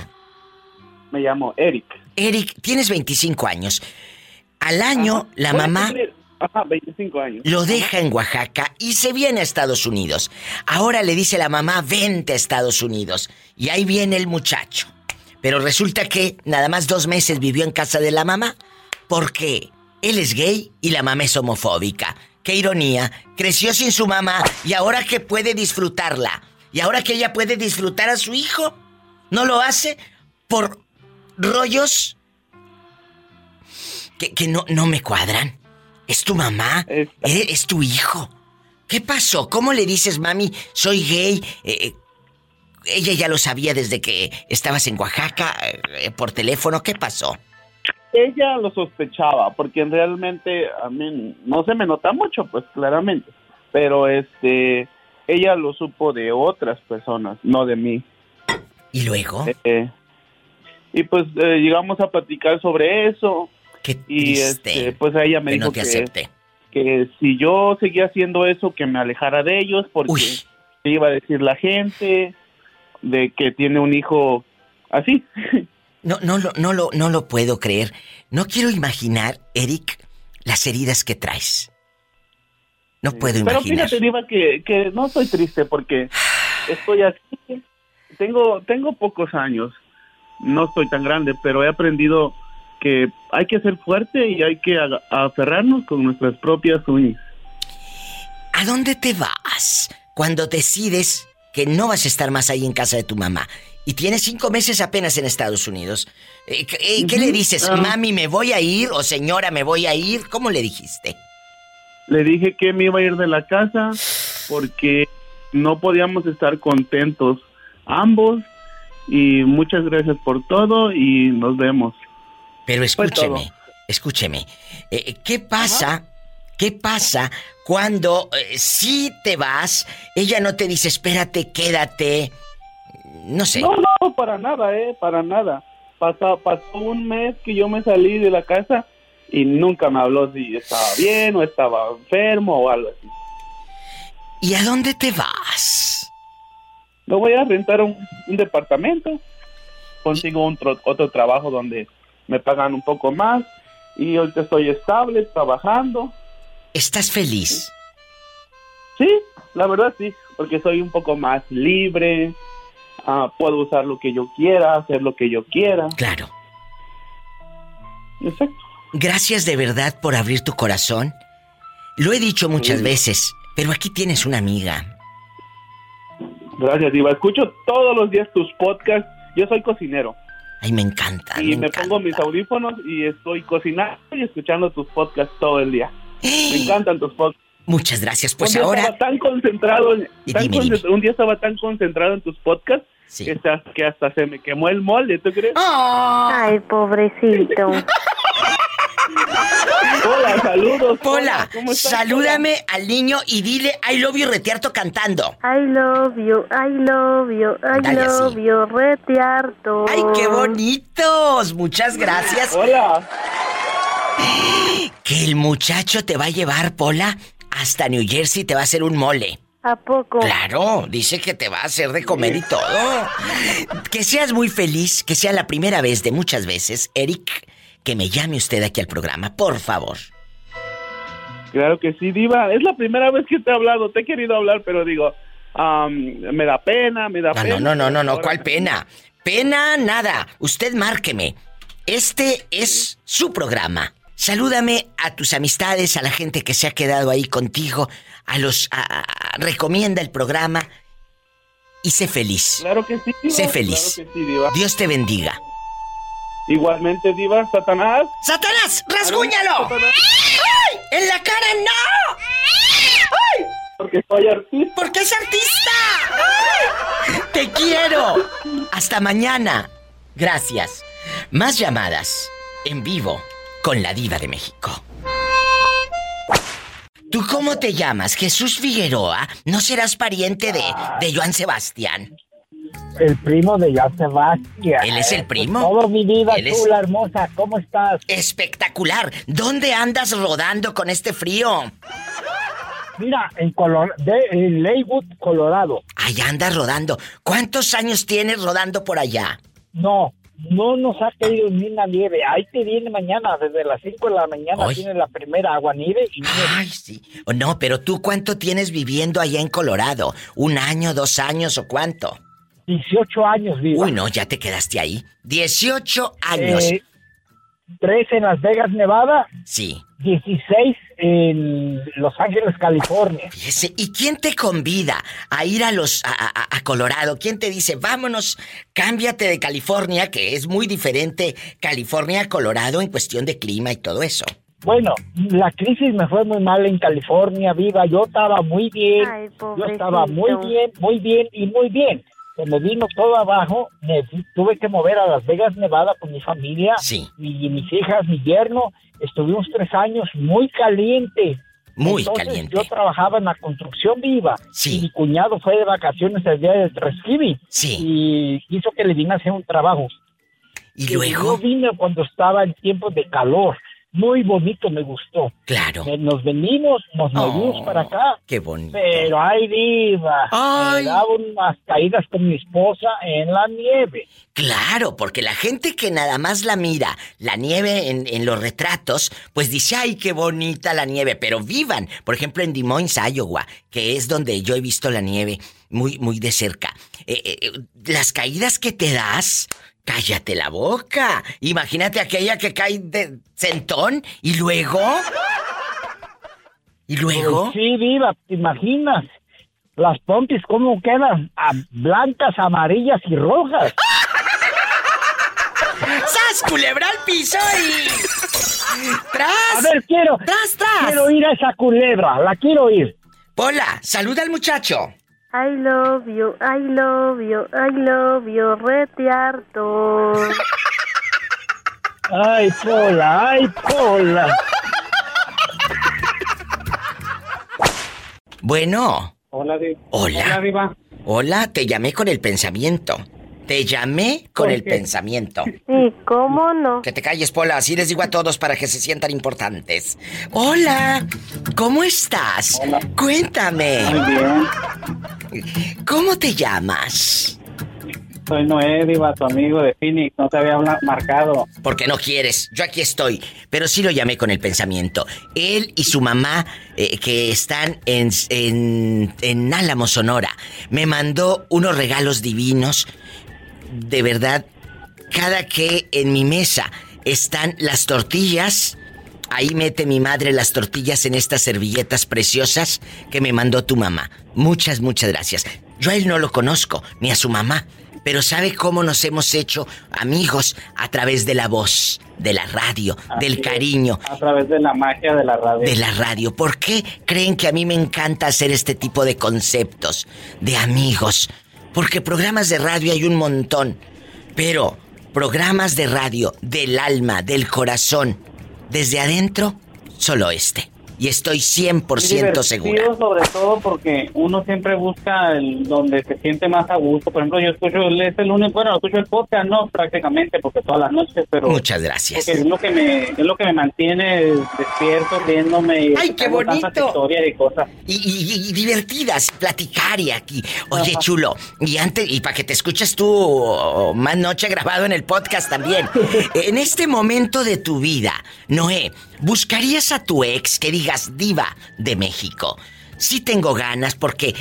Speaker 21: Me llamo Eric.
Speaker 2: Eric, tienes 25 años. Al año, la mamá
Speaker 21: cumplir- Ajá, 25 años.
Speaker 2: lo deja en Oaxaca y se viene a Estados Unidos. Ahora le dice la mamá, vente a Estados Unidos. Y ahí viene el muchacho. Pero resulta que nada más dos meses vivió en casa de la mamá porque él es gay y la mamá es homofóbica. Qué ironía. Creció sin su mamá y ahora que puede disfrutarla. Y ahora que ella puede disfrutar a su hijo, no lo hace por rollos que, que no, no me cuadran. Es tu mamá, es, es tu hijo. ¿Qué pasó? ¿Cómo le dices, mami, soy gay? Eh, eh, ella ya lo sabía desde que estabas en Oaxaca eh, por teléfono. ¿Qué pasó?
Speaker 21: Ella lo sospechaba, porque realmente a mí no se me nota mucho, pues claramente. Pero este, ella lo supo de otras personas, no de mí.
Speaker 2: ¿Y luego?
Speaker 21: Eh, y pues eh, llegamos a platicar sobre eso. Y
Speaker 2: triste
Speaker 21: este, pues ella me
Speaker 2: que
Speaker 21: dijo
Speaker 2: no te
Speaker 21: que, que si yo seguía haciendo eso, que me alejara de ellos, porque iba a decir la gente de que tiene un hijo así.
Speaker 2: No, no, lo- no, lo, no lo puedo creer. No quiero imaginar, Eric, las heridas que traes. No puedo
Speaker 21: Pero
Speaker 2: imaginar.
Speaker 21: fíjate, Diva, que, que no estoy triste porque estoy aquí. Tengo, tengo pocos años. No estoy tan grande, pero he aprendido que hay que ser fuerte y hay que aferrarnos con nuestras propias uñas.
Speaker 2: ¿A dónde te vas cuando decides que no vas a estar más ahí en casa de tu mamá? Y tienes cinco meses apenas en Estados Unidos. Eh, ¿Qué, eh, qué le dices?
Speaker 21: ah.
Speaker 2: Mami, me voy a ir o señora, me voy a ir. ¿Cómo le dijiste?
Speaker 21: Le dije que me iba a ir de la casa porque no podíamos estar contentos ambos. Y muchas gracias por todo y nos vemos.
Speaker 2: Pero escúcheme, escúcheme. Eh, ¿Qué pasa? ¿Qué pasa cuando eh, si te vas, ella no te dice, espérate, quédate? No sé.
Speaker 21: No, no, para nada, eh, para nada. Pasó, pasó un mes que yo me salí de la casa y nunca me habló si estaba bien o estaba enfermo o algo así.
Speaker 2: ¿Y a dónde te vas?
Speaker 21: Me voy a rentar un, un departamento, consigo un tro- otro trabajo donde me pagan un poco más y ahorita estoy estable, trabajando.
Speaker 2: ¿Estás feliz?
Speaker 21: Sí, la verdad sí, porque soy un poco más libre, ah, puedo usar lo que yo quiera, hacer lo que yo quiera.
Speaker 2: Claro.
Speaker 21: Exacto.
Speaker 2: Gracias de verdad por abrir tu corazón. Lo he dicho muchas
Speaker 21: Sí.
Speaker 2: veces, pero aquí tienes una amiga.
Speaker 21: Gracias, Diva. Escucho todos los días tus podcasts. Yo soy cocinero.
Speaker 2: Ay, me encanta.
Speaker 21: y
Speaker 2: me
Speaker 21: me,
Speaker 2: encanta.
Speaker 21: pongo mis audífonos y estoy cocinando y escuchando tus podcasts todo el día. Me encantan tus podcasts.
Speaker 2: Muchas gracias. Pues
Speaker 21: un día
Speaker 2: ahora.
Speaker 21: estaba tan concentrado, en-
Speaker 2: Y
Speaker 21: tan
Speaker 2: dime,
Speaker 21: concent- un día estaba tan concentrado en tus podcasts
Speaker 2: Sí.
Speaker 21: que, hasta, que hasta se me quemó el molde, ¿tú crees?
Speaker 20: Ay, pobrecito.
Speaker 21: Hola, saludos.
Speaker 2: Pola,
Speaker 21: ¿cómo estás,
Speaker 2: salúdame al niño y dile I love you retearto cantando.
Speaker 20: I love you, I love you, I
Speaker 2: Dale así.
Speaker 20: love you, retearto.
Speaker 2: ¡Ay, qué bonitos! Muchas gracias.
Speaker 21: Hola.
Speaker 2: Que el muchacho te va a llevar, Pola, hasta New Jersey te va a hacer un mole.
Speaker 20: ¿A poco?
Speaker 2: Claro, dice que te va a hacer de comer y todo. Que seas muy feliz, que sea la primera vez de muchas veces, Eric, que me llame usted aquí al programa, por favor.
Speaker 21: Claro que sí, Diva. Es la primera vez que te he hablado. Te he querido hablar, pero digo, me da pena, me da
Speaker 2: No,
Speaker 21: pena.
Speaker 2: no, no, no, no, no, ¿cuál pena? Pena nada. Usted márqueme. Este es su programa. Salúdame a tus amistades, a la gente que se ha quedado ahí contigo, a los a- a- recomienda el programa y sé feliz.
Speaker 21: Claro que sí, Diva.
Speaker 2: Sé feliz.
Speaker 21: Claro que sí, Diva.
Speaker 2: Dios te bendiga.
Speaker 21: Igualmente, Diva, Satanás.
Speaker 2: ¡Satanás, rasguñalo! ¡Ay! ¡En la cara no! ¡Ay!
Speaker 21: Porque soy artista.
Speaker 2: Porque es artista. ¡Ay! Te quiero. Hasta mañana. Gracias. Más llamadas en vivo con la diva de México. ¿Tú cómo te llamas? Jesús Figueroa. ¿No serás pariente de, de Joan Sebastián?
Speaker 22: El primo de Joan Sebastián.
Speaker 2: ¿Él es el primo?
Speaker 22: Todo mi vida, tú,
Speaker 2: es-
Speaker 22: la hermosa, ¿cómo estás?
Speaker 2: Espectacular. ¿Dónde andas rodando con este frío?
Speaker 22: Mira, en, Color de, en Leywood, Colorado.
Speaker 2: Allá andas rodando. ¿Cuántos años tienes rodando por allá?
Speaker 22: No, no nos ha caído ni una nieve. Ahí te viene mañana, desde las 5 de la mañana
Speaker 2: Ay.
Speaker 22: tiene la primera agua nieve y nieve.
Speaker 2: Ay, sí. O No, pero tú cuánto tienes viviendo allá en Colorado? ¿Un año, dos años o cuánto?
Speaker 22: 18 años, viva.
Speaker 2: Uy, no, ya te quedaste ahí. 18 años.
Speaker 22: Eh, tres en Las Vegas, Nevada.
Speaker 2: Sí.
Speaker 22: 16 en Los Ángeles, California.
Speaker 2: Fíjese, ¿y quién te convida a ir a los a, a- a Colorado? ¿Quién te dice, vámonos, cámbiate de California, que es muy diferente California a Colorado en cuestión de clima y todo eso?
Speaker 22: Bueno, la crisis me fue muy mal en California, viva. Yo estaba muy bien.
Speaker 20: Ay,
Speaker 22: Yo estaba muy bien, muy bien y muy bien. Cuando vino todo abajo, me tuve que mover a Las Vegas, Nevada con mi familia
Speaker 2: Sí.
Speaker 22: y mis hijas, mi yerno. Estuvimos tres años muy caliente.
Speaker 2: Muy
Speaker 22: Entonces,
Speaker 2: caliente.
Speaker 22: Yo trabajaba en la construcción viva.
Speaker 2: Sí.
Speaker 22: Y mi cuñado fue de vacaciones el día del Thanksgiving.
Speaker 2: Sí.
Speaker 22: Y quiso que le vine a hacer un trabajo.
Speaker 2: ¿Y luego?
Speaker 22: Yo vine cuando estaba en tiempos de calor. Muy bonito, me gustó.
Speaker 2: Claro.
Speaker 22: Eh, Nos venimos, nos movimos para acá.
Speaker 2: Qué bonito.
Speaker 22: Pero ay, diva.
Speaker 2: Ay.
Speaker 22: Me daba unas caídas con mi esposa en la nieve.
Speaker 2: Claro, porque la gente que nada más la mira, la nieve en, en los retratos, pues dice, ay, qué bonita la nieve, pero vivan. Por ejemplo, en Des Moines, Iowa, que es donde yo he visto la nieve muy, muy de cerca. Eh, eh, las caídas que te das, cállate la boca. Imagínate aquella que cae de centón y luego... ¿Y luego?
Speaker 22: Pues sí, viva, ¿te imaginas? Las pompis, ¿cómo quedan? Ah, blancas, amarillas y rojas.
Speaker 2: ¡Sas, culebra al piso y... ¡Tras!
Speaker 22: A ver, quiero.
Speaker 2: ¡Tras, tras!
Speaker 22: Quiero ir a esa culebra, la quiero ir.
Speaker 2: Hola, saluda al muchacho.
Speaker 20: I love you, I love you, I love you, rete harto.
Speaker 22: Ay, Pola, ay, Pola.
Speaker 2: Bueno.
Speaker 11: Hola, Diva.
Speaker 2: Hola.
Speaker 11: Hola, Diva.
Speaker 2: Hola, te llamé con el pensamiento. Te llamé con
Speaker 20: ¿Por
Speaker 2: el pensamiento.
Speaker 20: Sí, ¿cómo no?
Speaker 2: Que te calles, Pola, así les digo a todos para que se sientan importantes. Hola, ¿cómo estás? Cuéntame.
Speaker 11: Muy bien.
Speaker 2: ¿Cómo te llamas?
Speaker 11: Soy Noé, Diva, tu amigo de Phoenix. No te había marcado.
Speaker 2: Porque no quieres, yo aquí estoy. Pero sí lo llamé con el pensamiento. Él y su mamá, eh, que están en, en, en Álamo, Sonora, me mandó unos regalos divinos. De verdad, cada que en mi mesa están las tortillas, ahí mete mi madre las tortillas en estas servilletas preciosas que me mandó tu mamá. Muchas, muchas gracias. Yo a él no lo conozco, ni a su mamá, pero sabe cómo nos hemos hecho amigos a través de la voz, de la radio, del
Speaker 11: es,
Speaker 2: cariño,
Speaker 11: A través de la magia de la radio.
Speaker 2: de la radio. ¿Por qué creen que a mí me encanta hacer este tipo de conceptos, de amigos? Porque programas de radio hay un montón, pero programas de radio del alma, del corazón, desde adentro, solo este. Y estoy 100%
Speaker 18: divertido,
Speaker 2: segura.
Speaker 18: sobre todo porque uno siempre busca el donde se siente más a gusto. Por ejemplo, yo escucho, es el único, bueno, escucho el podcast, no prácticamente, porque todas las noches, pero...
Speaker 2: Muchas gracias.
Speaker 18: Es lo que me, es lo que me mantiene despierto, riéndome y
Speaker 2: ¡Ay, qué bonito!
Speaker 18: y cosas.
Speaker 2: Y, y- y divertidas, platicar y aquí. Oye,
Speaker 18: Ajá.
Speaker 2: chulo, y antes, y para que te escuches tú más noche grabado en el podcast también. en este momento de tu vida, Noé, ¿buscarías a tu ex que digas diva de México? Sí tengo ganas porque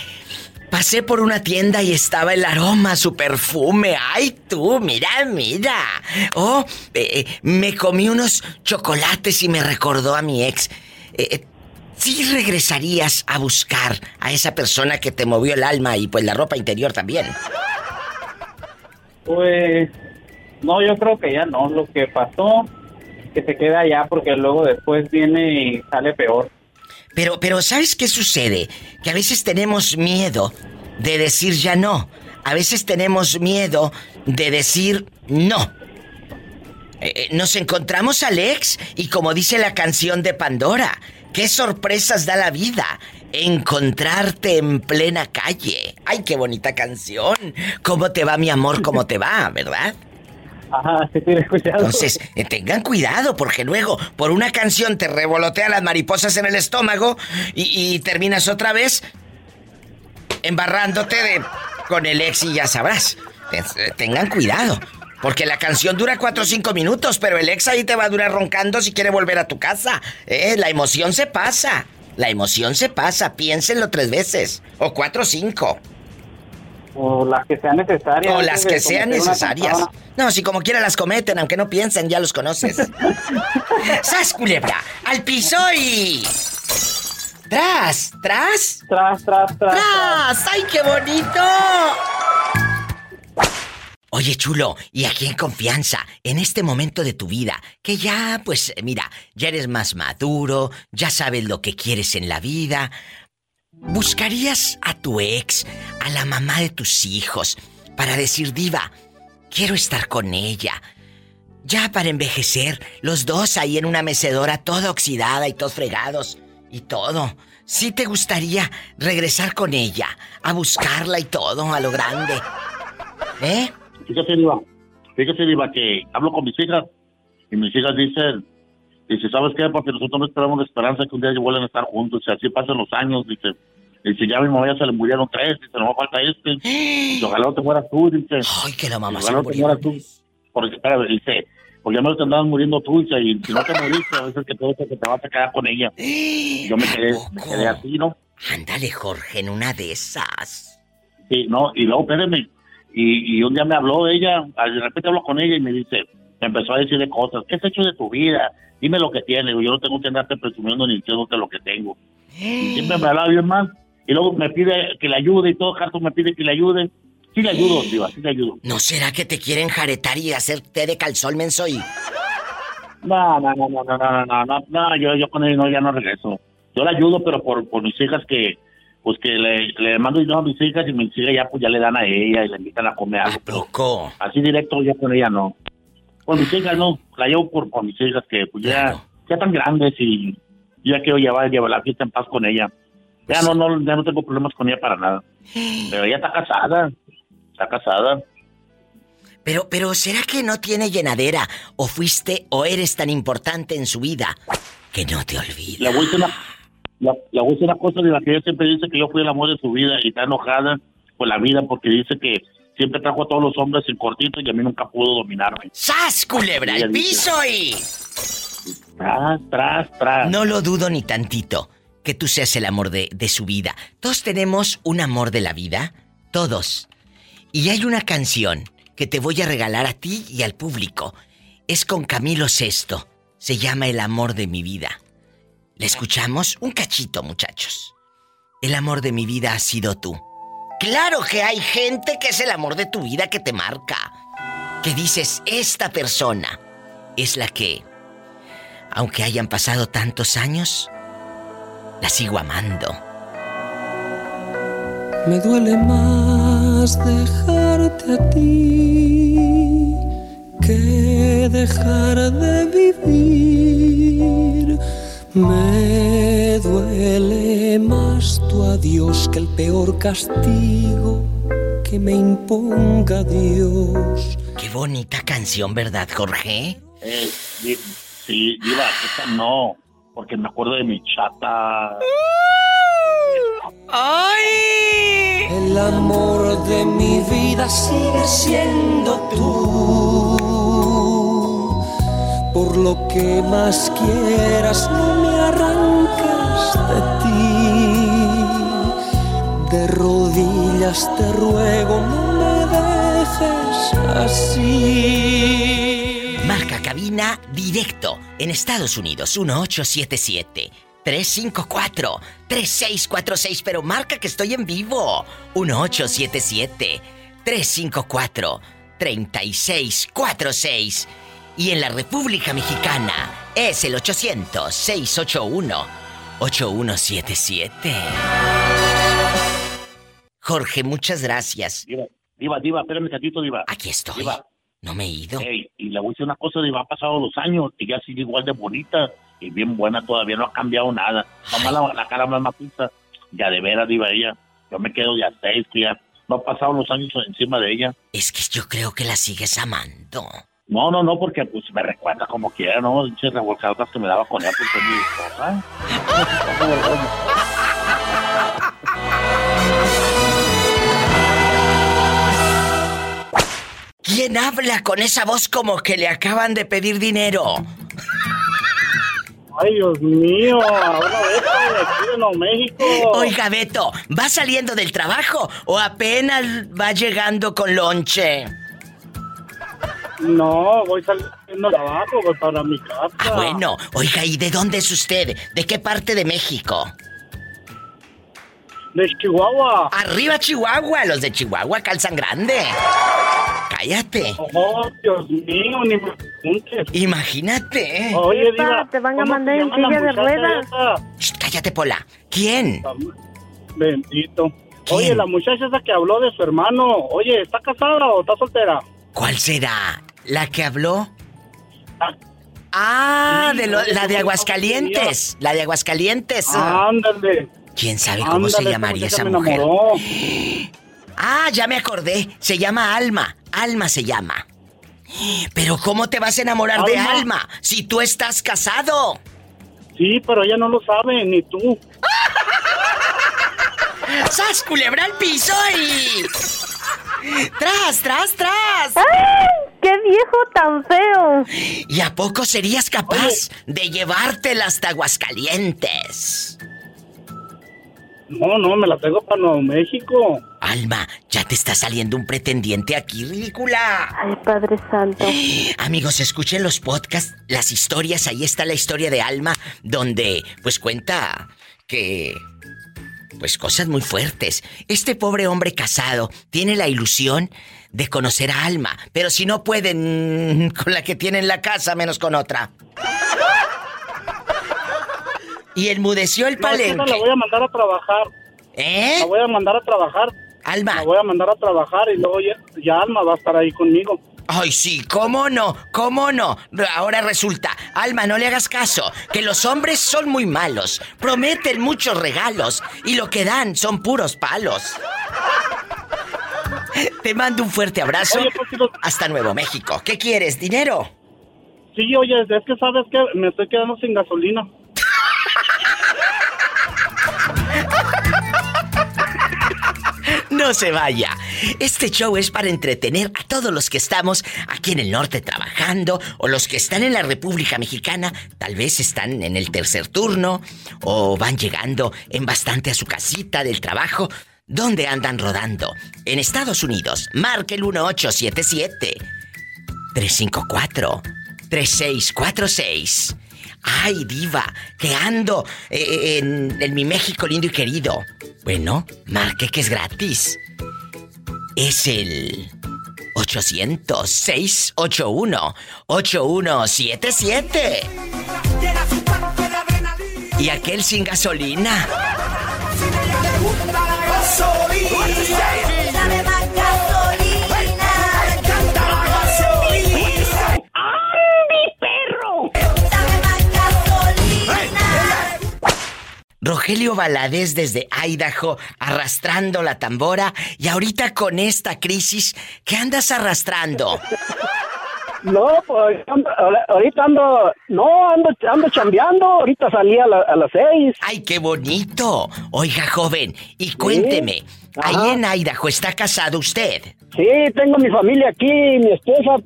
Speaker 2: pasé por una tienda y estaba el aroma, su perfume. Ay, tú, mira, mira. Oh, eh, eh, me comí unos chocolates y me recordó a mi ex. Eh, eh, ¿Sí regresarías a buscar a esa persona que te movió el alma y pues la ropa interior también?
Speaker 18: Pues, no, yo creo que ya no. Lo que pasó, que se queda allá porque luego después viene y sale peor.
Speaker 2: Pero, pero ¿sabes qué sucede? Que a veces tenemos miedo de decir ya no. A veces tenemos miedo de decir no. Eh, eh, nos encontramos al ex y como dice la canción de Pandora, qué sorpresas da la vida encontrarte en plena calle. Ay, qué bonita canción. ¿Cómo te va mi amor? ¿Cómo te va? ¿Verdad?
Speaker 18: Ajá.
Speaker 2: Entonces, eh, tengan cuidado porque luego por una canción te revolotean las mariposas en el estómago y, terminas otra vez embarrándote de con el ex y ya sabrás. Es- eh, Tengan cuidado. Porque la canción dura cuatro o cinco minutos, pero el ex ahí te va a durar roncando si quiere volver a tu casa. Eh, la emoción se pasa. La emoción se pasa. Piénsenlo tres veces. O cuatro o cinco.
Speaker 18: O las que sean necesarias.
Speaker 2: O las que sean necesarias. No, si como quiera las cometen, aunque no piensen, ya los conoces. ¡Sas, culebra! ¡Al piso y... ¡Tras! ¿Tras?
Speaker 18: Tras, tras, tras.
Speaker 2: ¡Tras! ¡Ay, qué bonito! Oye, chulo, y aquí en confianza, en este momento de tu vida, que ya, pues, mira, ya eres más maduro, ya sabes lo que quieres en la vida, ¿buscarías a tu ex, a la mamá de tus hijos, para decir, diva, quiero estar con ella? Ya para envejecer, los dos ahí en una mecedora toda oxidada y todos fregados y todo. ¿Sí te gustaría regresar con ella, a buscarla y todo, a lo grande? ¿Eh?
Speaker 23: Fíjate, Diva, fíjate, Diva, que hablo con mis hijas y mis hijas dicen, dice, ¿sabes qué? Porque nosotros no esperamos la esperanza que un día vuelvan a estar juntos, y así pasan los años, dice, dice, ya a mi mamá ya se le murieron tres, dice, no me falta este, dice, ojalá no te mueras tú, dice.
Speaker 2: Ay, que la mamá
Speaker 23: ojalá no te mueras tú, porque, espérame, dice, porque ya me te andabas muriendo tú, dice, y si no te moriste, a veces que te que te vas a quedar con ella. Y yo me quedé, me quedé así, ¿no?
Speaker 2: Ándale, Jorge, en una de esas.
Speaker 23: Sí, no, y luego, espérame, y, y un día me habló ella, de repente hablo con ella y me dice, me empezó a decir de cosas, ¿qué has hecho de tu vida? Dime lo que tienes, yo no tengo que andarte presumiendo ni diciéndote lo que tengo. Y siempre me hablaba bien mal, y luego me pide que le ayude y todo, Carlos me pide que le ayude. Sí le ayudo, Diva, sí le ayudo.
Speaker 2: ¿No será que te quieren jaretar y hacer té de calzón, menso? Y...
Speaker 23: No, no, no, no, no, no, no, no, no, yo, yo con él no, ya no regreso. Yo le ayudo, pero por, por mis hijas que, pues que le, le mando dinero a mis hijas y mis hijas ya, pues ya le dan a ella y le invitan a comer algo. pero Así directo ya con ella no. Con mis hijas no, la llevo por, por mis hijas que pues ya, ya están grandes y ya quiero llevar, llevar la fiesta en paz con ella. Ya no, no, ya no tengo problemas con ella para nada. Pero ella está casada, está casada.
Speaker 2: Pero, pero, ¿será que no tiene llenadera? ¿O fuiste o eres tan importante en su vida que no te olvides?
Speaker 23: Le voy a una, la, voy a una cosa de la que ella siempre dice que yo fui el amor de su vida y está enojada por la vida porque dice que siempre trajo a todos los hombres en cortito y a mí nunca pudo dominarme.
Speaker 2: ¡Sas, culebra,
Speaker 23: dice,
Speaker 2: piso y...
Speaker 23: Tras, tras, tras.
Speaker 2: No lo dudo ni tantito que tú seas el amor de, de su vida. Todos tenemos un amor de la vida, todos. Y hay una canción que te voy a regalar a ti y al público. Es con Camilo Sesto. Se llama El amor de mi vida. ¿Le escuchamos? Un cachito, muchachos. El amor de mi vida ha sido tú. Claro que hay gente que es el amor de tu vida que te marca. Que dices, esta persona es la que, aunque hayan pasado tantos años, la sigo amando.
Speaker 7: Me duele más dejarte a ti que dejar de vivir. Me duele más tu adiós que el peor castigo que me imponga Dios.
Speaker 2: Qué bonita canción, ¿verdad, Jorge?
Speaker 23: Eh, di- sí, Diva, esa no, porque me acuerdo de mi chata.
Speaker 2: ¡Ay!
Speaker 7: El amor de mi vida sigue siendo tú. Por lo que más quieras, no me arrancas De rodillas te ruego, no me dejes así.
Speaker 2: Marca cabina directo en Estados Unidos 1877 354 3646, pero marca que estoy en vivo 1877 354 3646 y en la República Mexicana es el 800 681 8177. Jorge, muchas gracias.
Speaker 23: Diva, Diva, Diva, espérame tantito, Diva.
Speaker 2: Aquí estoy.
Speaker 23: Diva.
Speaker 2: No me he ido.
Speaker 23: Y le voy a decir una cosa, Diva, ha pasado los años y ya sigue igual de bonita y bien buena todavía, no ha cambiado nada. Nomás la, la cara más maciza. Ya de veras, Diva, ella. Yo me quedo ya seis, ya no han pasado los años encima de ella.
Speaker 2: Es que yo creo que la sigues amando.
Speaker 23: No, no, no, porque pues me recuerda como quiera, ¿no? Dice revolcadotas que me daba con ella ser mi esposa.
Speaker 2: ¿Quién habla con esa voz como que le acaban de pedir dinero?
Speaker 11: Ay, Dios mío, ahora esto de México.
Speaker 2: Oiga, Beto, ¿va saliendo del trabajo o apenas va llegando con lonche?
Speaker 11: No, voy saliendo de abajo, voy para mi casa.
Speaker 2: Ah, bueno. Oiga, ¿y de dónde es usted? ¿De qué parte de México?
Speaker 11: De Chihuahua.
Speaker 2: Arriba Chihuahua, los de Chihuahua calzan grande. Cállate.
Speaker 11: Oh, Dios mío, ni me preguntes.
Speaker 2: Imagínate.
Speaker 11: Oye,
Speaker 20: Epa,
Speaker 11: Diva,
Speaker 20: te van a
Speaker 11: ¿cómo
Speaker 20: mandar en silla de ruedas.
Speaker 2: cállate, Pola. ¿Quién?
Speaker 11: Bendito. Oye, la muchacha esa que habló de su hermano, oye, ¿está casada o está soltera?
Speaker 2: ¿Cuál será? ¿La que habló? Ah, de lo- la de Aguascalientes. La de Aguascalientes.
Speaker 11: Ándale.
Speaker 2: ¿Quién sabe cómo se llamaría
Speaker 11: esa
Speaker 2: mujer? Ah, ya me acordé. Se llama Alma. Alma se llama. Pero ¿cómo te vas a enamorar de
Speaker 11: Alma.
Speaker 2: Alma si tú estás casado?
Speaker 11: Sí, pero ella no lo sabe, ni tú.
Speaker 2: ¡Sas, culebra al piso y... ¡Tras, tras, tras!
Speaker 20: ¡Ay! ¡Qué viejo tan feo!
Speaker 2: ¿Y a poco serías capaz de llevártela hasta Aguascalientes?
Speaker 11: No, no, me la tengo para Nuevo México.
Speaker 2: Alma, ya te está saliendo un pretendiente aquí, ridícula.
Speaker 20: Ay, Padre Santo.
Speaker 2: Amigos, escuchen los podcasts, las historias, ahí está la historia de Alma, donde pues cuenta que... Pues cosas muy fuertes. Este pobre hombre casado tiene la ilusión de conocer a Alma, pero si no pueden con la que tiene en la casa, menos con otra. Y enmudeció el
Speaker 11: No,
Speaker 2: palenque.
Speaker 11: la voy a mandar a trabajar.
Speaker 2: ¿Eh?
Speaker 11: La voy a mandar a trabajar.
Speaker 2: Alma.
Speaker 11: La voy a mandar a trabajar y luego ya, ya Alma va a estar ahí conmigo.
Speaker 2: Ay, sí, ¿cómo no? ¿Cómo no? Ahora resulta, Alma, no le hagas caso, que los hombres son muy malos, prometen muchos regalos y lo que dan son puros palos. Te mando un fuerte abrazo hasta Nuevo México. ¿Qué quieres? ¿Dinero?
Speaker 11: Sí, oye, es que sabes que me estoy quedando sin gasolina.
Speaker 2: No se vaya. Este show es para entretener a todos los que estamos aquí en el norte trabajando o los que están en la República Mexicana, tal vez están en el tercer turno o van llegando en bastante a su casita del trabajo. ¿Dónde andan rodando? En Estados Unidos, marque el 1877 354 3646. Ay, diva, que ando eh, en, en mi México lindo y querido. Bueno, marque que es gratis. Es el 800-681-8177. Y aquel sin gasolina. Rogelio Valadez desde Idaho arrastrando la tambora y ahorita con esta crisis, ¿qué andas arrastrando?
Speaker 22: No, pues ahorita ando, no, ando, ando chambeando, ahorita salí a, la- a las seis.
Speaker 2: ¡Ay, qué bonito! Oiga, joven, y cuénteme, ahí en Idaho está casado usted.
Speaker 22: Sí, tengo mi familia aquí, mi esposa,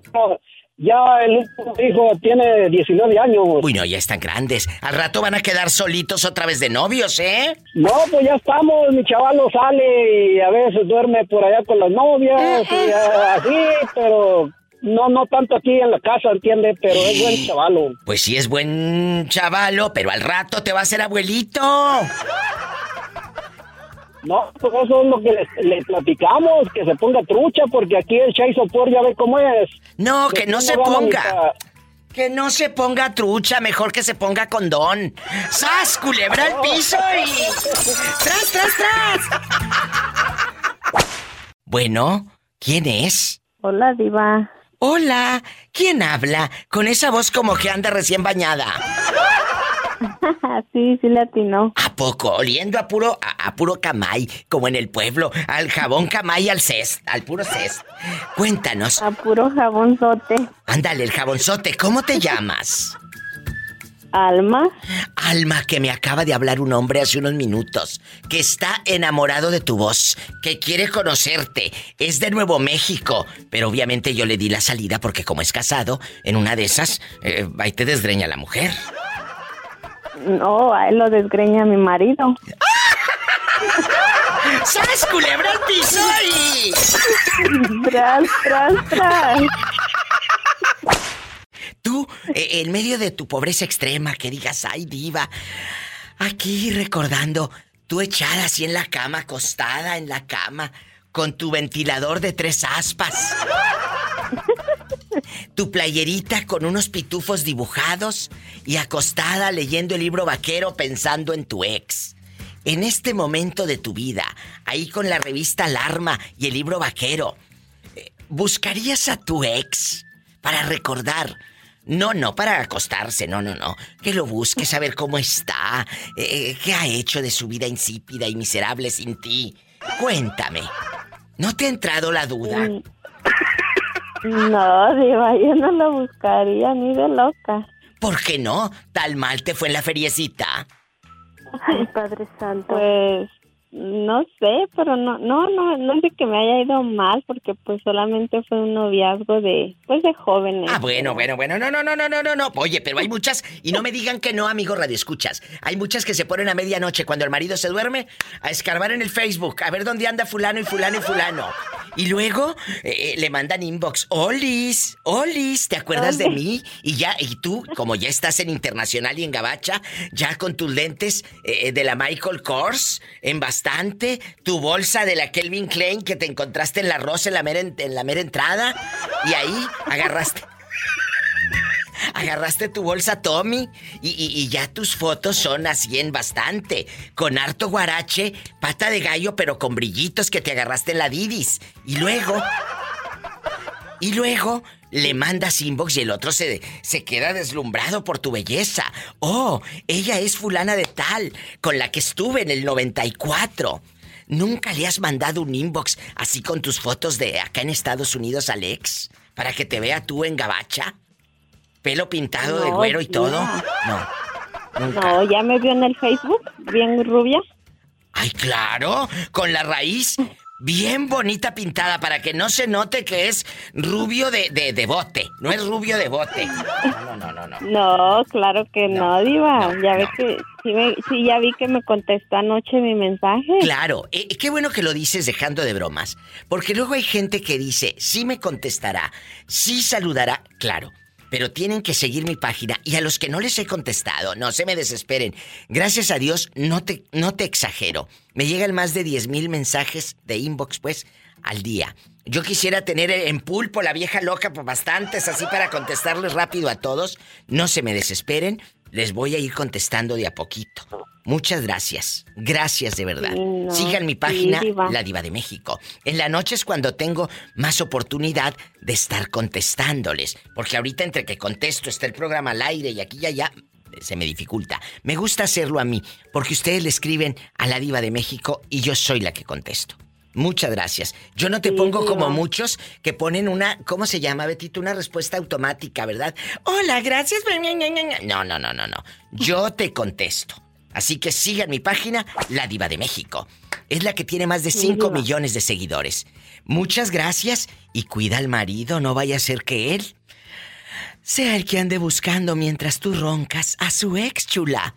Speaker 22: ya el último hijo tiene 19 años.
Speaker 2: Uy, no, ya están grandes. Al rato van a quedar solitos otra vez de novios, ¿eh?
Speaker 22: No, pues ya estamos, mi chavalo sale y a veces duerme por allá con las novias y así, pero no, no tanto aquí en la casa, entiende, pero es buen chavalo.
Speaker 2: Pues sí es buen chavalo, pero al rato te va a ser abuelito.
Speaker 22: No, pues eso es lo que le, le platicamos, que se ponga trucha, porque aquí el Chai Sopor ya ve cómo es.
Speaker 2: No, que no se ponga. Que no se ponga trucha, mejor que se ponga condón. ¡Sas, culebra al piso y... ¡Tras, tras, tras! Bueno, ¿quién es?
Speaker 20: Hola, Diva.
Speaker 2: Hola, ¿quién habla? Con esa voz como que anda recién bañada.
Speaker 20: sí, sí le atinó.
Speaker 2: ¿A poco? Oliendo a puro, a, a puro camay, como en el pueblo, al jabón camay, al cest, al puro cest. Cuéntanos.
Speaker 20: A puro jabonzote.
Speaker 2: Ándale, el jabonzote, ¿cómo te llamas?
Speaker 20: Alma.
Speaker 2: Alma, que me acaba de hablar un hombre hace unos minutos, que está enamorado de tu voz, que quiere conocerte, es de Nuevo México, pero obviamente yo le di la salida porque como es casado, en una de esas, eh, y te desgreña la mujer.
Speaker 20: No, a él lo desgreña mi marido.
Speaker 2: ¡Sas, culebra al piso y...
Speaker 20: tras, tras, tras.
Speaker 2: Tú, eh, en medio de tu pobreza extrema, que digas, ay, diva, aquí recordando, tú echada así en la cama, acostada en la cama, con tu ventilador de tres aspas. Tu playerita con unos pitufos dibujados y acostada leyendo el libro vaquero pensando en tu ex. En este momento de tu vida, ahí con la revista Alarma y el libro vaquero, eh, ¿buscarías a tu ex para recordar? No, no para acostarse, no, no, no. Que lo busque, saber cómo está, eh, qué ha hecho de su vida insípida y miserable sin ti. Cuéntame. ¿No te ha entrado la duda?
Speaker 20: No, Diva, yo no lo buscaría ni de loca.
Speaker 2: ¿Por qué no? ¿Tal mal te fue en la feriecita?
Speaker 20: Ay, Padre Santo. Pues no sé, pero no, no, no, no es de que me haya ido mal, porque pues solamente fue un noviazgo de, pues de jóvenes.
Speaker 2: Ah, bueno, bueno, bueno, no, no, no, no, no, no, no. Oye, pero hay muchas, y no me digan que no, amigo Radio Escuchas. Hay muchas que se ponen a medianoche cuando el marido se duerme a escarbar en el Facebook, a ver dónde anda fulano y fulano y fulano. Y luego eh, le mandan inbox, Olis, Olis, ¿te acuerdas de mí? Y ya, y tú, como ya estás en Internacional y en Gabacha, ya con tus lentes eh, de la Michael Kors, en bastante, tu bolsa de la Kelvin Klein que te encontraste en la Rosa en la mera, la mera entrada, y ahí agarraste. Agarraste tu bolsa Tommy y, y- y ya tus fotos son así en bastante. Con harto guarache, pata de gallo, pero con brillitos que te agarraste en la Didis. Y luego. Y luego le mandas inbox y el otro se, se queda deslumbrado por tu belleza. Oh, ella es fulana de tal, con la que estuve en el 94. ¿Nunca le has mandado un inbox así con tus fotos de acá en Estados Unidos, Alex? Para que te vea tú en gabacha. Pelo pintado de güero y
Speaker 20: tía.
Speaker 2: todo. No. Nunca.
Speaker 20: No, ya me vio en el Facebook, bien rubia.
Speaker 2: Ay, claro, con la raíz bien bonita pintada para que no se note que es rubio de, de, de bote. No es rubio de bote. No, no, no, no.
Speaker 20: No, claro que no, Diva. ya ve que, sí, me- sí, ya vi que me contestó anoche mi mensaje.
Speaker 2: Claro, eh, qué bueno que lo dices dejando de bromas. Porque luego hay gente que dice, sí me contestará, sí saludará, claro. Pero tienen que seguir mi página y a los que no les he contestado, no se me desesperen. Gracias a Dios, no te, no te exagero. Me llegan más de 10 mil mensajes de inbox, pues, al día. Yo quisiera tener en pulpo la vieja loca, pues bastantes así para contestarles rápido a todos. No se me desesperen, les voy a ir contestando de a poquito. Muchas gracias. Gracias de verdad.
Speaker 20: Sí, no,
Speaker 2: Sigan mi
Speaker 20: sí,
Speaker 2: página,
Speaker 20: diva.
Speaker 2: La Diva de México. En la noche es cuando tengo más oportunidad de estar contestándoles. Porque ahorita entre que contesto, está el programa al aire y aquí y allá, se me dificulta. Me gusta hacerlo a mí, porque ustedes le escriben a la diva de México y yo soy la que contesto. Muchas gracias. Yo no te pongo como muchos que ponen una, ¿cómo se llama, Betito? Una respuesta automática, ¿verdad? Hola, gracias. No, no, no, no, no. Yo te contesto. Así que sigan mi página, La Diva de México. Es la que tiene más de 5 millones de seguidores. Muchas gracias y cuida al marido, no vaya a ser que él sea el que ande buscando mientras tú roncas a su ex chula.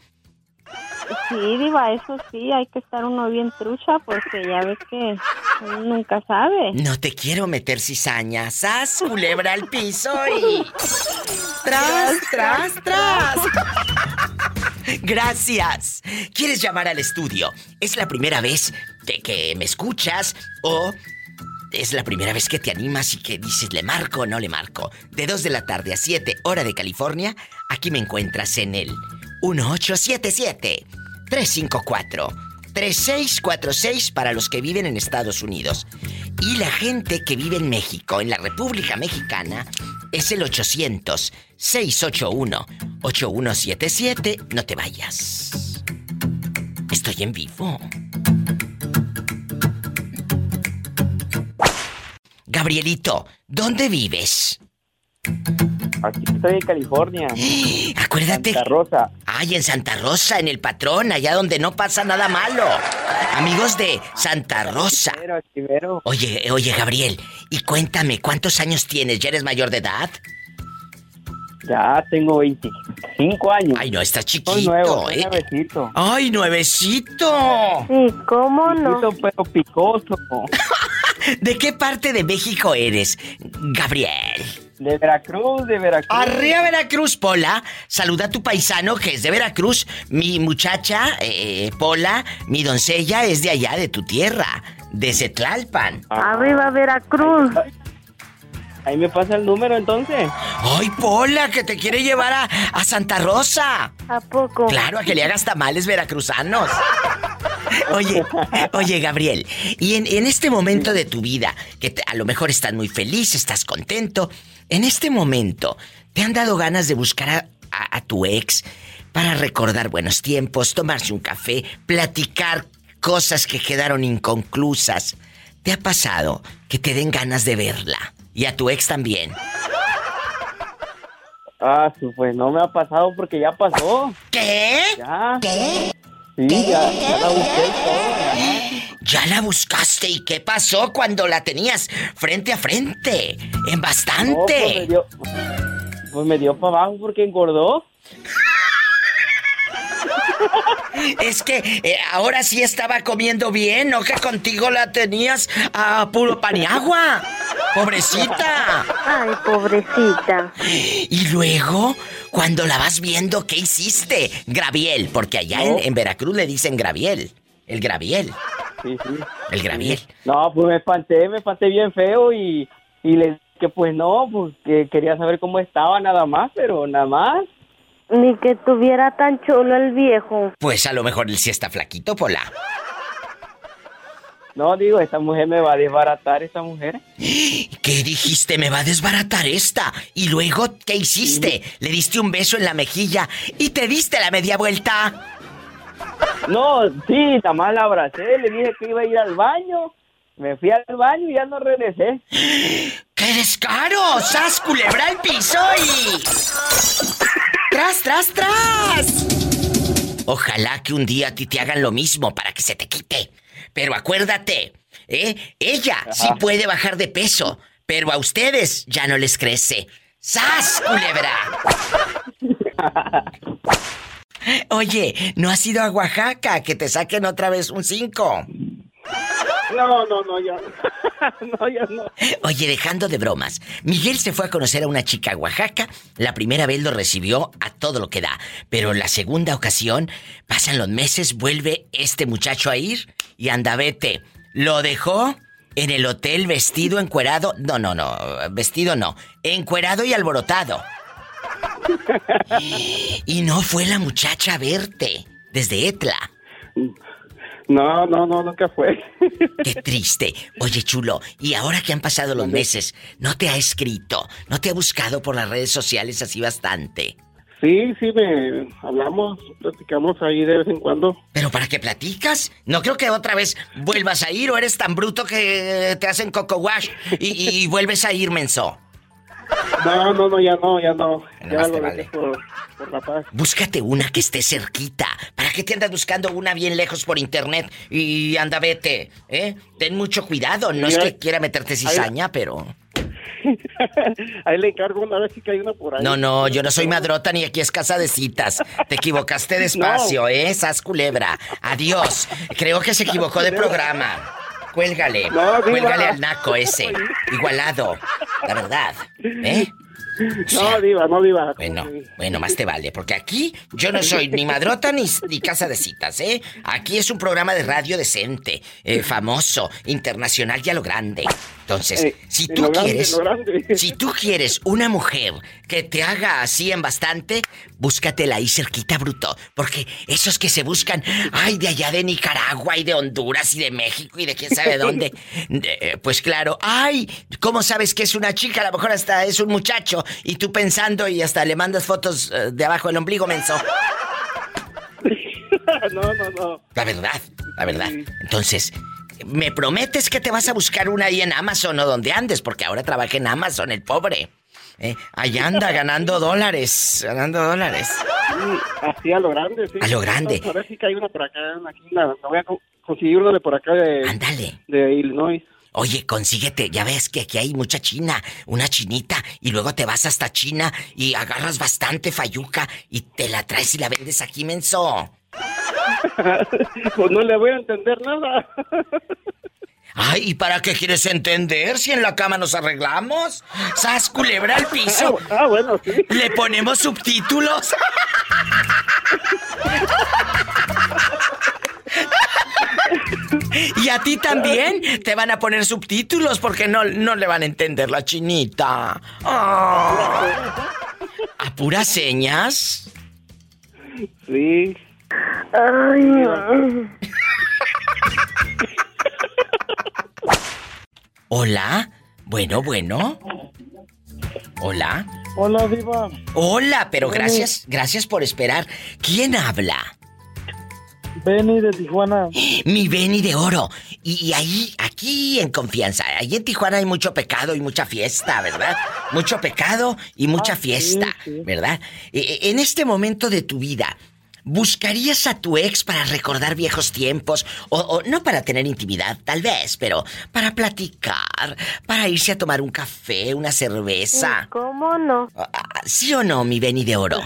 Speaker 20: Sí, Diva, eso sí, hay que estar uno bien trucha porque ya ves que uno nunca sabe.
Speaker 2: No te quiero meter cizaña. ¡Sas, culebra al piso y... ¡Tras, tras, tras! Gracias. ¿Quieres llamar al estudio? ¿Es la primera vez de que me escuchas o es la primera vez que te animas y que dices, ¿le marco o no le marco? De 2 de la tarde a 7, hora de California, aquí me encuentras en el 1877-354-3646 para los que viven en Estados Unidos. Y la gente que vive en México, en la República Mexicana, es el 800-681-8177. No te vayas. Estoy en vivo. Gabrielito, ¿dónde vives?
Speaker 24: Aquí estoy en California.
Speaker 2: Acuérdate.
Speaker 24: Santa Rosa.
Speaker 2: Ay, en Santa Rosa, en el patrón, allá donde no pasa nada malo. Amigos de Santa Rosa. Oye, oye, Gabriel, y cuéntame, ¿cuántos años tienes? ¿Ya eres mayor de edad?
Speaker 24: Ya tengo 25 años.
Speaker 2: Ay, no, estás chiquito,
Speaker 24: Soy nuevo, soy
Speaker 2: ¿eh?
Speaker 24: nuevecito.
Speaker 2: ¡Ay, nuevecito!
Speaker 20: Sí, ¿cómo no?
Speaker 24: Chiquito, pero picoso.
Speaker 2: ¿De qué parte de México eres, Gabriel?
Speaker 24: De Veracruz, de Veracruz.
Speaker 2: Arriba Veracruz, Pola. Saluda a tu paisano que es de Veracruz. Mi muchacha, eh, Pola, mi doncella es de allá, de tu tierra, de Zetlalpan.
Speaker 20: Arriba Veracruz.
Speaker 24: Ahí me pasa el número entonces.
Speaker 2: ¡Ay, Pola, que te quiere llevar a, a Santa Rosa!
Speaker 20: ¿A poco?
Speaker 2: Claro, a que le hagas tamales veracruzanos. Oye, oye, Gabriel, y en, en este momento de tu vida, que te- a lo mejor estás muy feliz, estás contento, en este momento, ¿te han dado ganas de buscar a, a- a tu ex para recordar buenos tiempos, tomarse un café, platicar cosas que quedaron inconclusas? ¿Te ha pasado que te den ganas de verla? Y a tu ex también.
Speaker 24: Ah, pues no me ha pasado porque ya pasó.
Speaker 2: ¿Qué?
Speaker 24: Ya. Sí, ya, ya la busqué y todo.
Speaker 2: Ya la buscaste y qué pasó cuando la tenías frente a frente. En
Speaker 24: No, pues
Speaker 2: bastante.
Speaker 24: me dio, pues me dio para abajo porque engordó.
Speaker 2: Es que eh, ahora sí estaba comiendo bien, ¿no? Que contigo la tenías a puro pan y agua. Pobrecita.
Speaker 20: Ay, pobrecita.
Speaker 2: Y luego, cuando la vas viendo, ¿qué hiciste? Graviel, porque allá en, en Veracruz le dicen Graviel. El Graviel.
Speaker 24: Sí, sí.
Speaker 2: El Graviel.
Speaker 24: No, pues me espanté, me espanté bien feo y, y le que pues no, pues que quería saber cómo estaba nada más, pero nada más.
Speaker 20: Ni que tuviera tan chulo el viejo.
Speaker 2: Pues a lo mejor él sí está flaquito, Pola.
Speaker 24: No, digo, esta mujer me va a desbaratar, esta mujer.
Speaker 2: ¿Qué dijiste? Me va a desbaratar esta. ¿Y luego qué hiciste? Le diste un beso en la mejilla y te diste la media vuelta.
Speaker 24: No, sí, nada más la abracé, le dije que iba a ir al baño. Me fui al baño y ya no regresé.
Speaker 2: ¡Qué descaro! ¡Sas, culebra al piso y... ¡Tras, tras, tras! Ojalá que un día a ti te hagan lo mismo para que se te quite. Pero acuérdate, ¿eh? Ella sí puede bajar de peso, pero a ustedes ya no les crece. ¡Sas, culebra! Oye, ¿no has ido a Oaxaca? Que te saquen otra vez un 5.
Speaker 24: No, no, no, ya. no, ya no.
Speaker 2: Oye, dejando de bromas, Miguel se fue a conocer a una chica a Oaxaca. La primera vez lo recibió a todo lo que da, pero la segunda ocasión, pasan los meses, vuelve este muchacho a ir y anda vete. Lo dejó en el hotel vestido, encuerado. No, no, no, vestido no. Encuerado y alborotado. Y no fue la muchacha a verte desde Etla.
Speaker 24: No, no, no, nunca fue.
Speaker 2: Qué triste. Oye, chulo, y ahora que han pasado los meses, ¿no te ha escrito? ¿No te ha buscado por las redes sociales así bastante?
Speaker 25: Sí, sí, me hablamos, platicamos ahí de vez en cuando.
Speaker 2: ¿Pero para qué platicas? No creo que otra vez vuelvas a ir o eres tan bruto que te hacen coco wash y, y vuelves a ir, menso.
Speaker 25: No, no, no, ya no, ya no. Ya lo
Speaker 2: vale.
Speaker 25: por, por la paz.
Speaker 2: Búscate una que esté cerquita. ¿Para qué te andas buscando una bien lejos por internet y anda vete? ¿Eh? Ten mucho cuidado. No es que quiera meterte cizaña, pero...
Speaker 25: Ahí le encargo una vez que hay una por ahí.
Speaker 2: No, no, yo no soy madrota ni aquí es casa de citas. Te equivocaste de espacio, ¿eh? Sas culebra. Adiós. Creo que se equivocó de programa. Cuélgale.
Speaker 25: No.
Speaker 2: Cuélgale al naco ese. Igualado. La verdad. ¿Eh?
Speaker 25: No, diva, no, diva.
Speaker 2: Bueno, bueno, más te vale, porque aquí yo no soy ni madrota ni, ni casa de citas, ¿eh? Aquí es un programa de radio decente, eh, famoso, internacional y a lo grande. Entonces,
Speaker 25: Eh,
Speaker 2: si tú
Speaker 25: grande,
Speaker 2: quieres, si tú quieres una mujer que te haga así en bastante, búscatela ahí cerquita, bruto, porque esos que se buscan, ay, de allá de Nicaragua y de Honduras y de México y de quién sabe dónde, eh, pues claro, ay, ¿cómo sabes que es una chica? A lo mejor hasta es un muchacho y tú pensando y hasta le mandas fotos eh, de abajo del ombligo, menso.
Speaker 25: no, no, no.
Speaker 2: La verdad, la verdad. Entonces, me prometes que te vas a buscar una ahí en Amazon o donde andes, porque ahora trabaja en Amazon, el pobre. ¿Eh? Allá anda ganando dólares, ganando dólares.
Speaker 25: Sí, así a lo grande, sí.
Speaker 2: A lo grande.
Speaker 25: A ver si hay una por acá, aquí la, la voy a co- conseguir una de por acá de...
Speaker 2: Ándale.
Speaker 25: De Illinois.
Speaker 2: Oye, consíguete, ya ves que aquí hay mucha china, una chinita, y luego te vas hasta China y agarras bastante fayuca y te la traes y la vendes aquí, menso.
Speaker 25: pues no le voy a entender nada.
Speaker 2: Ay, ¿y para qué quieres entender si en la cama nos arreglamos? ¿Sas culebra al piso?
Speaker 25: Ah, bueno, sí.
Speaker 2: ¿Le ponemos subtítulos? Y a ti también te van a poner subtítulos porque no, no le van a entender la chinita. Ah. ¿A puras señas?
Speaker 25: Sí.
Speaker 2: Hola. Bueno, bueno. Hola.
Speaker 25: Hola, Diva.
Speaker 2: Hola, pero
Speaker 25: Benny.
Speaker 2: gracias, gracias por esperar. ¿Quién habla?
Speaker 25: Benny de Tijuana.
Speaker 2: Mi Benny de oro. Y, y ahí, aquí en confianza. Ahí en Tijuana hay mucho pecado y mucha fiesta, ¿verdad? Mucho pecado y mucha
Speaker 25: Ah,
Speaker 2: fiesta,
Speaker 25: sí.
Speaker 2: ¿verdad? E- e- En este momento de tu vida, ¿buscarías a tu ex para recordar viejos tiempos? O, o no para tener intimidad, tal vez, pero para platicar, para irse a tomar un café, una cerveza.
Speaker 20: ¿Cómo no?
Speaker 2: Ah, ¿Sí o no, mi Benny de oro?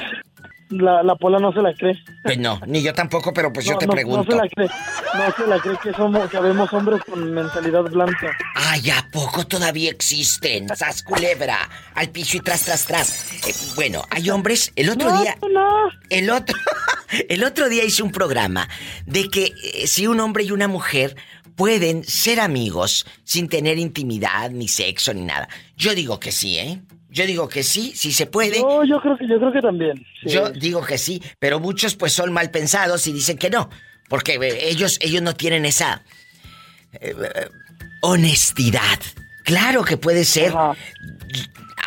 Speaker 25: La, la pola no se la cree.
Speaker 2: Pues no, ni yo tampoco, pero pues yo
Speaker 25: No,
Speaker 2: te
Speaker 25: no,
Speaker 2: pregunto.
Speaker 25: No se la cree. No se la cree que somos, que vemos hombres con mentalidad blanca.
Speaker 2: Ay, ¿a poco todavía existen? ¡Sas culebra! Al piso y tras, tras, tras. Eh, bueno, hay hombres. El otro
Speaker 25: No,
Speaker 2: día. El otro. el otro día hice un programa de que eh, si un hombre y una mujer pueden ser amigos sin tener intimidad, ni sexo, ni nada. Yo digo que sí, ¿eh? Yo digo que sí, sí se puede.
Speaker 25: No, yo creo que yo creo que también. sí.
Speaker 2: Yo digo que sí, pero muchos pues son mal pensados y dicen que no, porque eh, ellos ellos no tienen esa eh, honestidad. Claro que puede ser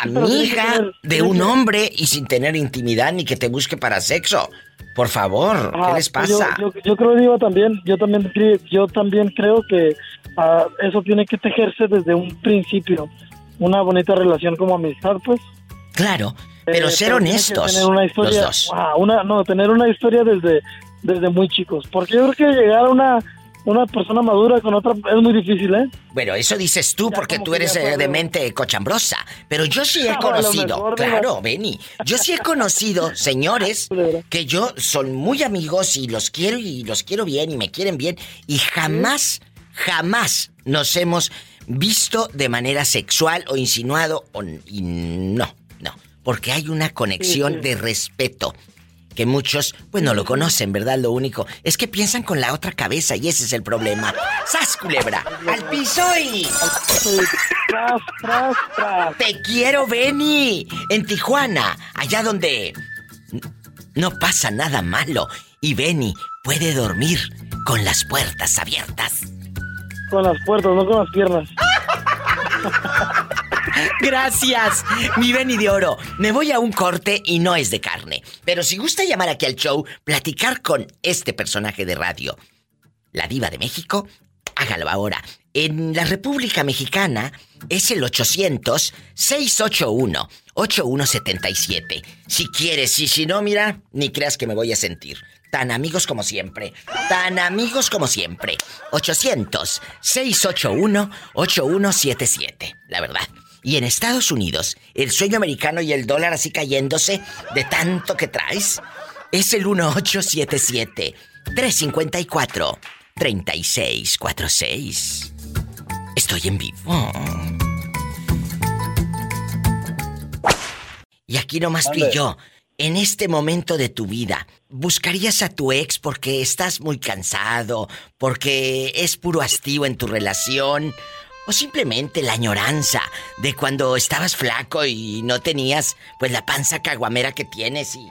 Speaker 2: amiga
Speaker 25: tener-
Speaker 2: de un
Speaker 25: que-
Speaker 2: hombre y sin tener intimidad ni que te busque para sexo. Por favor, ¿qué les
Speaker 25: pues yo-
Speaker 2: pasa?
Speaker 25: Yo, yo creo, Diva, también, yo también, yo también creo que ah, eso tiene que tejerse desde un principio. Una bonita relación como amistad, pues.
Speaker 2: Claro, pero
Speaker 25: Eh,
Speaker 2: ser
Speaker 25: tiene que
Speaker 2: honestos
Speaker 25: tener una historia,
Speaker 2: los dos.
Speaker 25: ah, una, no, tener una historia desde, desde muy chicos. Porque yo creo que llegar a una, una persona madura con otra es muy difícil, ¿eh?
Speaker 2: Bueno, eso dices tú porque tú eres
Speaker 25: ya
Speaker 2: de mente cochambrosa. Pero yo sí he conocido, claro. Benny. Yo sí he conocido señores que yo son muy amigos y los quiero y los quiero bien y me quieren bien. Y jamás, jamás nos hemos visto de manera sexual o insinuado. O, y no, no. Porque hay una conexión
Speaker 25: Sí, sí.
Speaker 2: de respeto que muchos, pues no lo conocen, ¿verdad? Lo único es que piensan con la otra cabeza y ese es el problema. ¡Sas, culebra! ¡Al piso y...
Speaker 25: Tras, tras, tras.
Speaker 2: ¡Te quiero, Benny! En Tijuana, allá donde no pasa nada malo y Benny puede dormir con las puertas abiertas.
Speaker 25: Con las puertas, no con las piernas.
Speaker 2: Gracias, mi Benny de Oro. Me voy a un corte y no es de carne. Pero si gusta llamar aquí al show, platicar con este personaje de radio, la diva de México, hágalo ahora. En la República Mexicana es el 800-681-8177. Si quieres, y si no, mira, ni creas que me voy a sentir. Tan amigos como siempre. Tan amigos como siempre. 800-681-8177. La verdad. Y en Estados Unidos, el sueño americano y el dólar así cayéndose de tanto que traes, es el 1877-354-3646. Estoy en vivo. Y aquí nomás tú y yo, en este momento de tu vida, ¿buscarías a tu ex porque estás muy cansado, porque es puro hastío en tu relación? ¿O simplemente la añoranza de cuando estabas flaco y no tenías pues la panza caguamera que tienes y...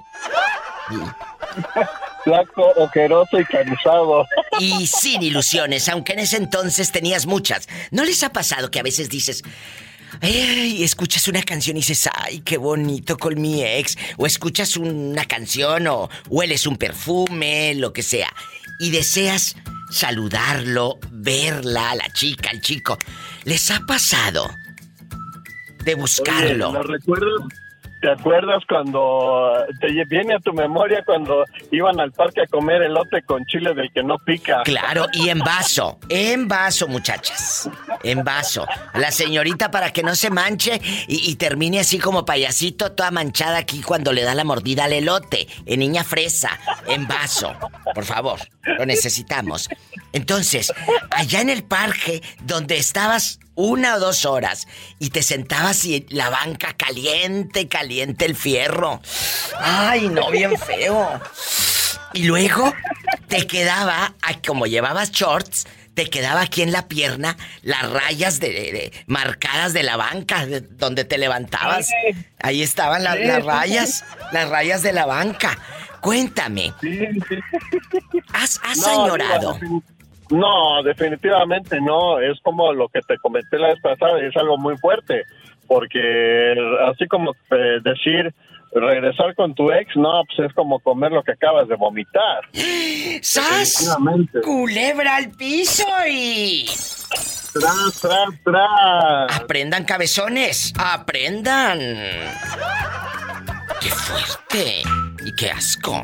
Speaker 22: Flaco, ojeroso y cansado.
Speaker 2: Y sin ilusiones, aunque en ese entonces tenías muchas. ¿No les ha pasado que a veces dices, Ay, escuchas una canción y dices, ay, qué bonito con mi ex. O escuchas una canción o hueles un perfume, lo que sea. Y deseas saludarlo, verla, la chica, el chico. ¿Les ha pasado de buscarlo?
Speaker 22: Oye, ¿lo recuerdas? ¿Te acuerdas cuando te viene a tu memoria cuando iban al parque a comer elote con chile del que no pica?
Speaker 2: Claro, y en vaso, en vaso, muchachas. En vaso. La señorita para que no se manche y, termine así como payasito, toda manchada aquí cuando le da la mordida al elote. En niña fresa, en vaso. Por favor, lo necesitamos. Entonces, allá en el parque donde estabas una o dos horas y te sentabas y la banca caliente, caliente el fierro. Ay, no, bien feo. Y luego te quedaba, como llevabas shorts, te quedaba aquí en la pierna las rayas de, de- marcadas de la banca de- donde te levantabas. Ahí estaban la- las rayas, las rayas de la banca. Cuéntame. ¿Has, has añorado?
Speaker 22: No, definitivamente no. Es como lo que te comenté la vez pasada, es algo muy fuerte. Porque así como eh, decir regresar con tu ex, no, pues es como comer lo que acabas de vomitar.
Speaker 2: ¡Sas! Culebra al piso y...
Speaker 22: Tras, tras, tras.
Speaker 2: Aprendan cabezones, aprendan. ¡Qué fuerte! Y qué asco.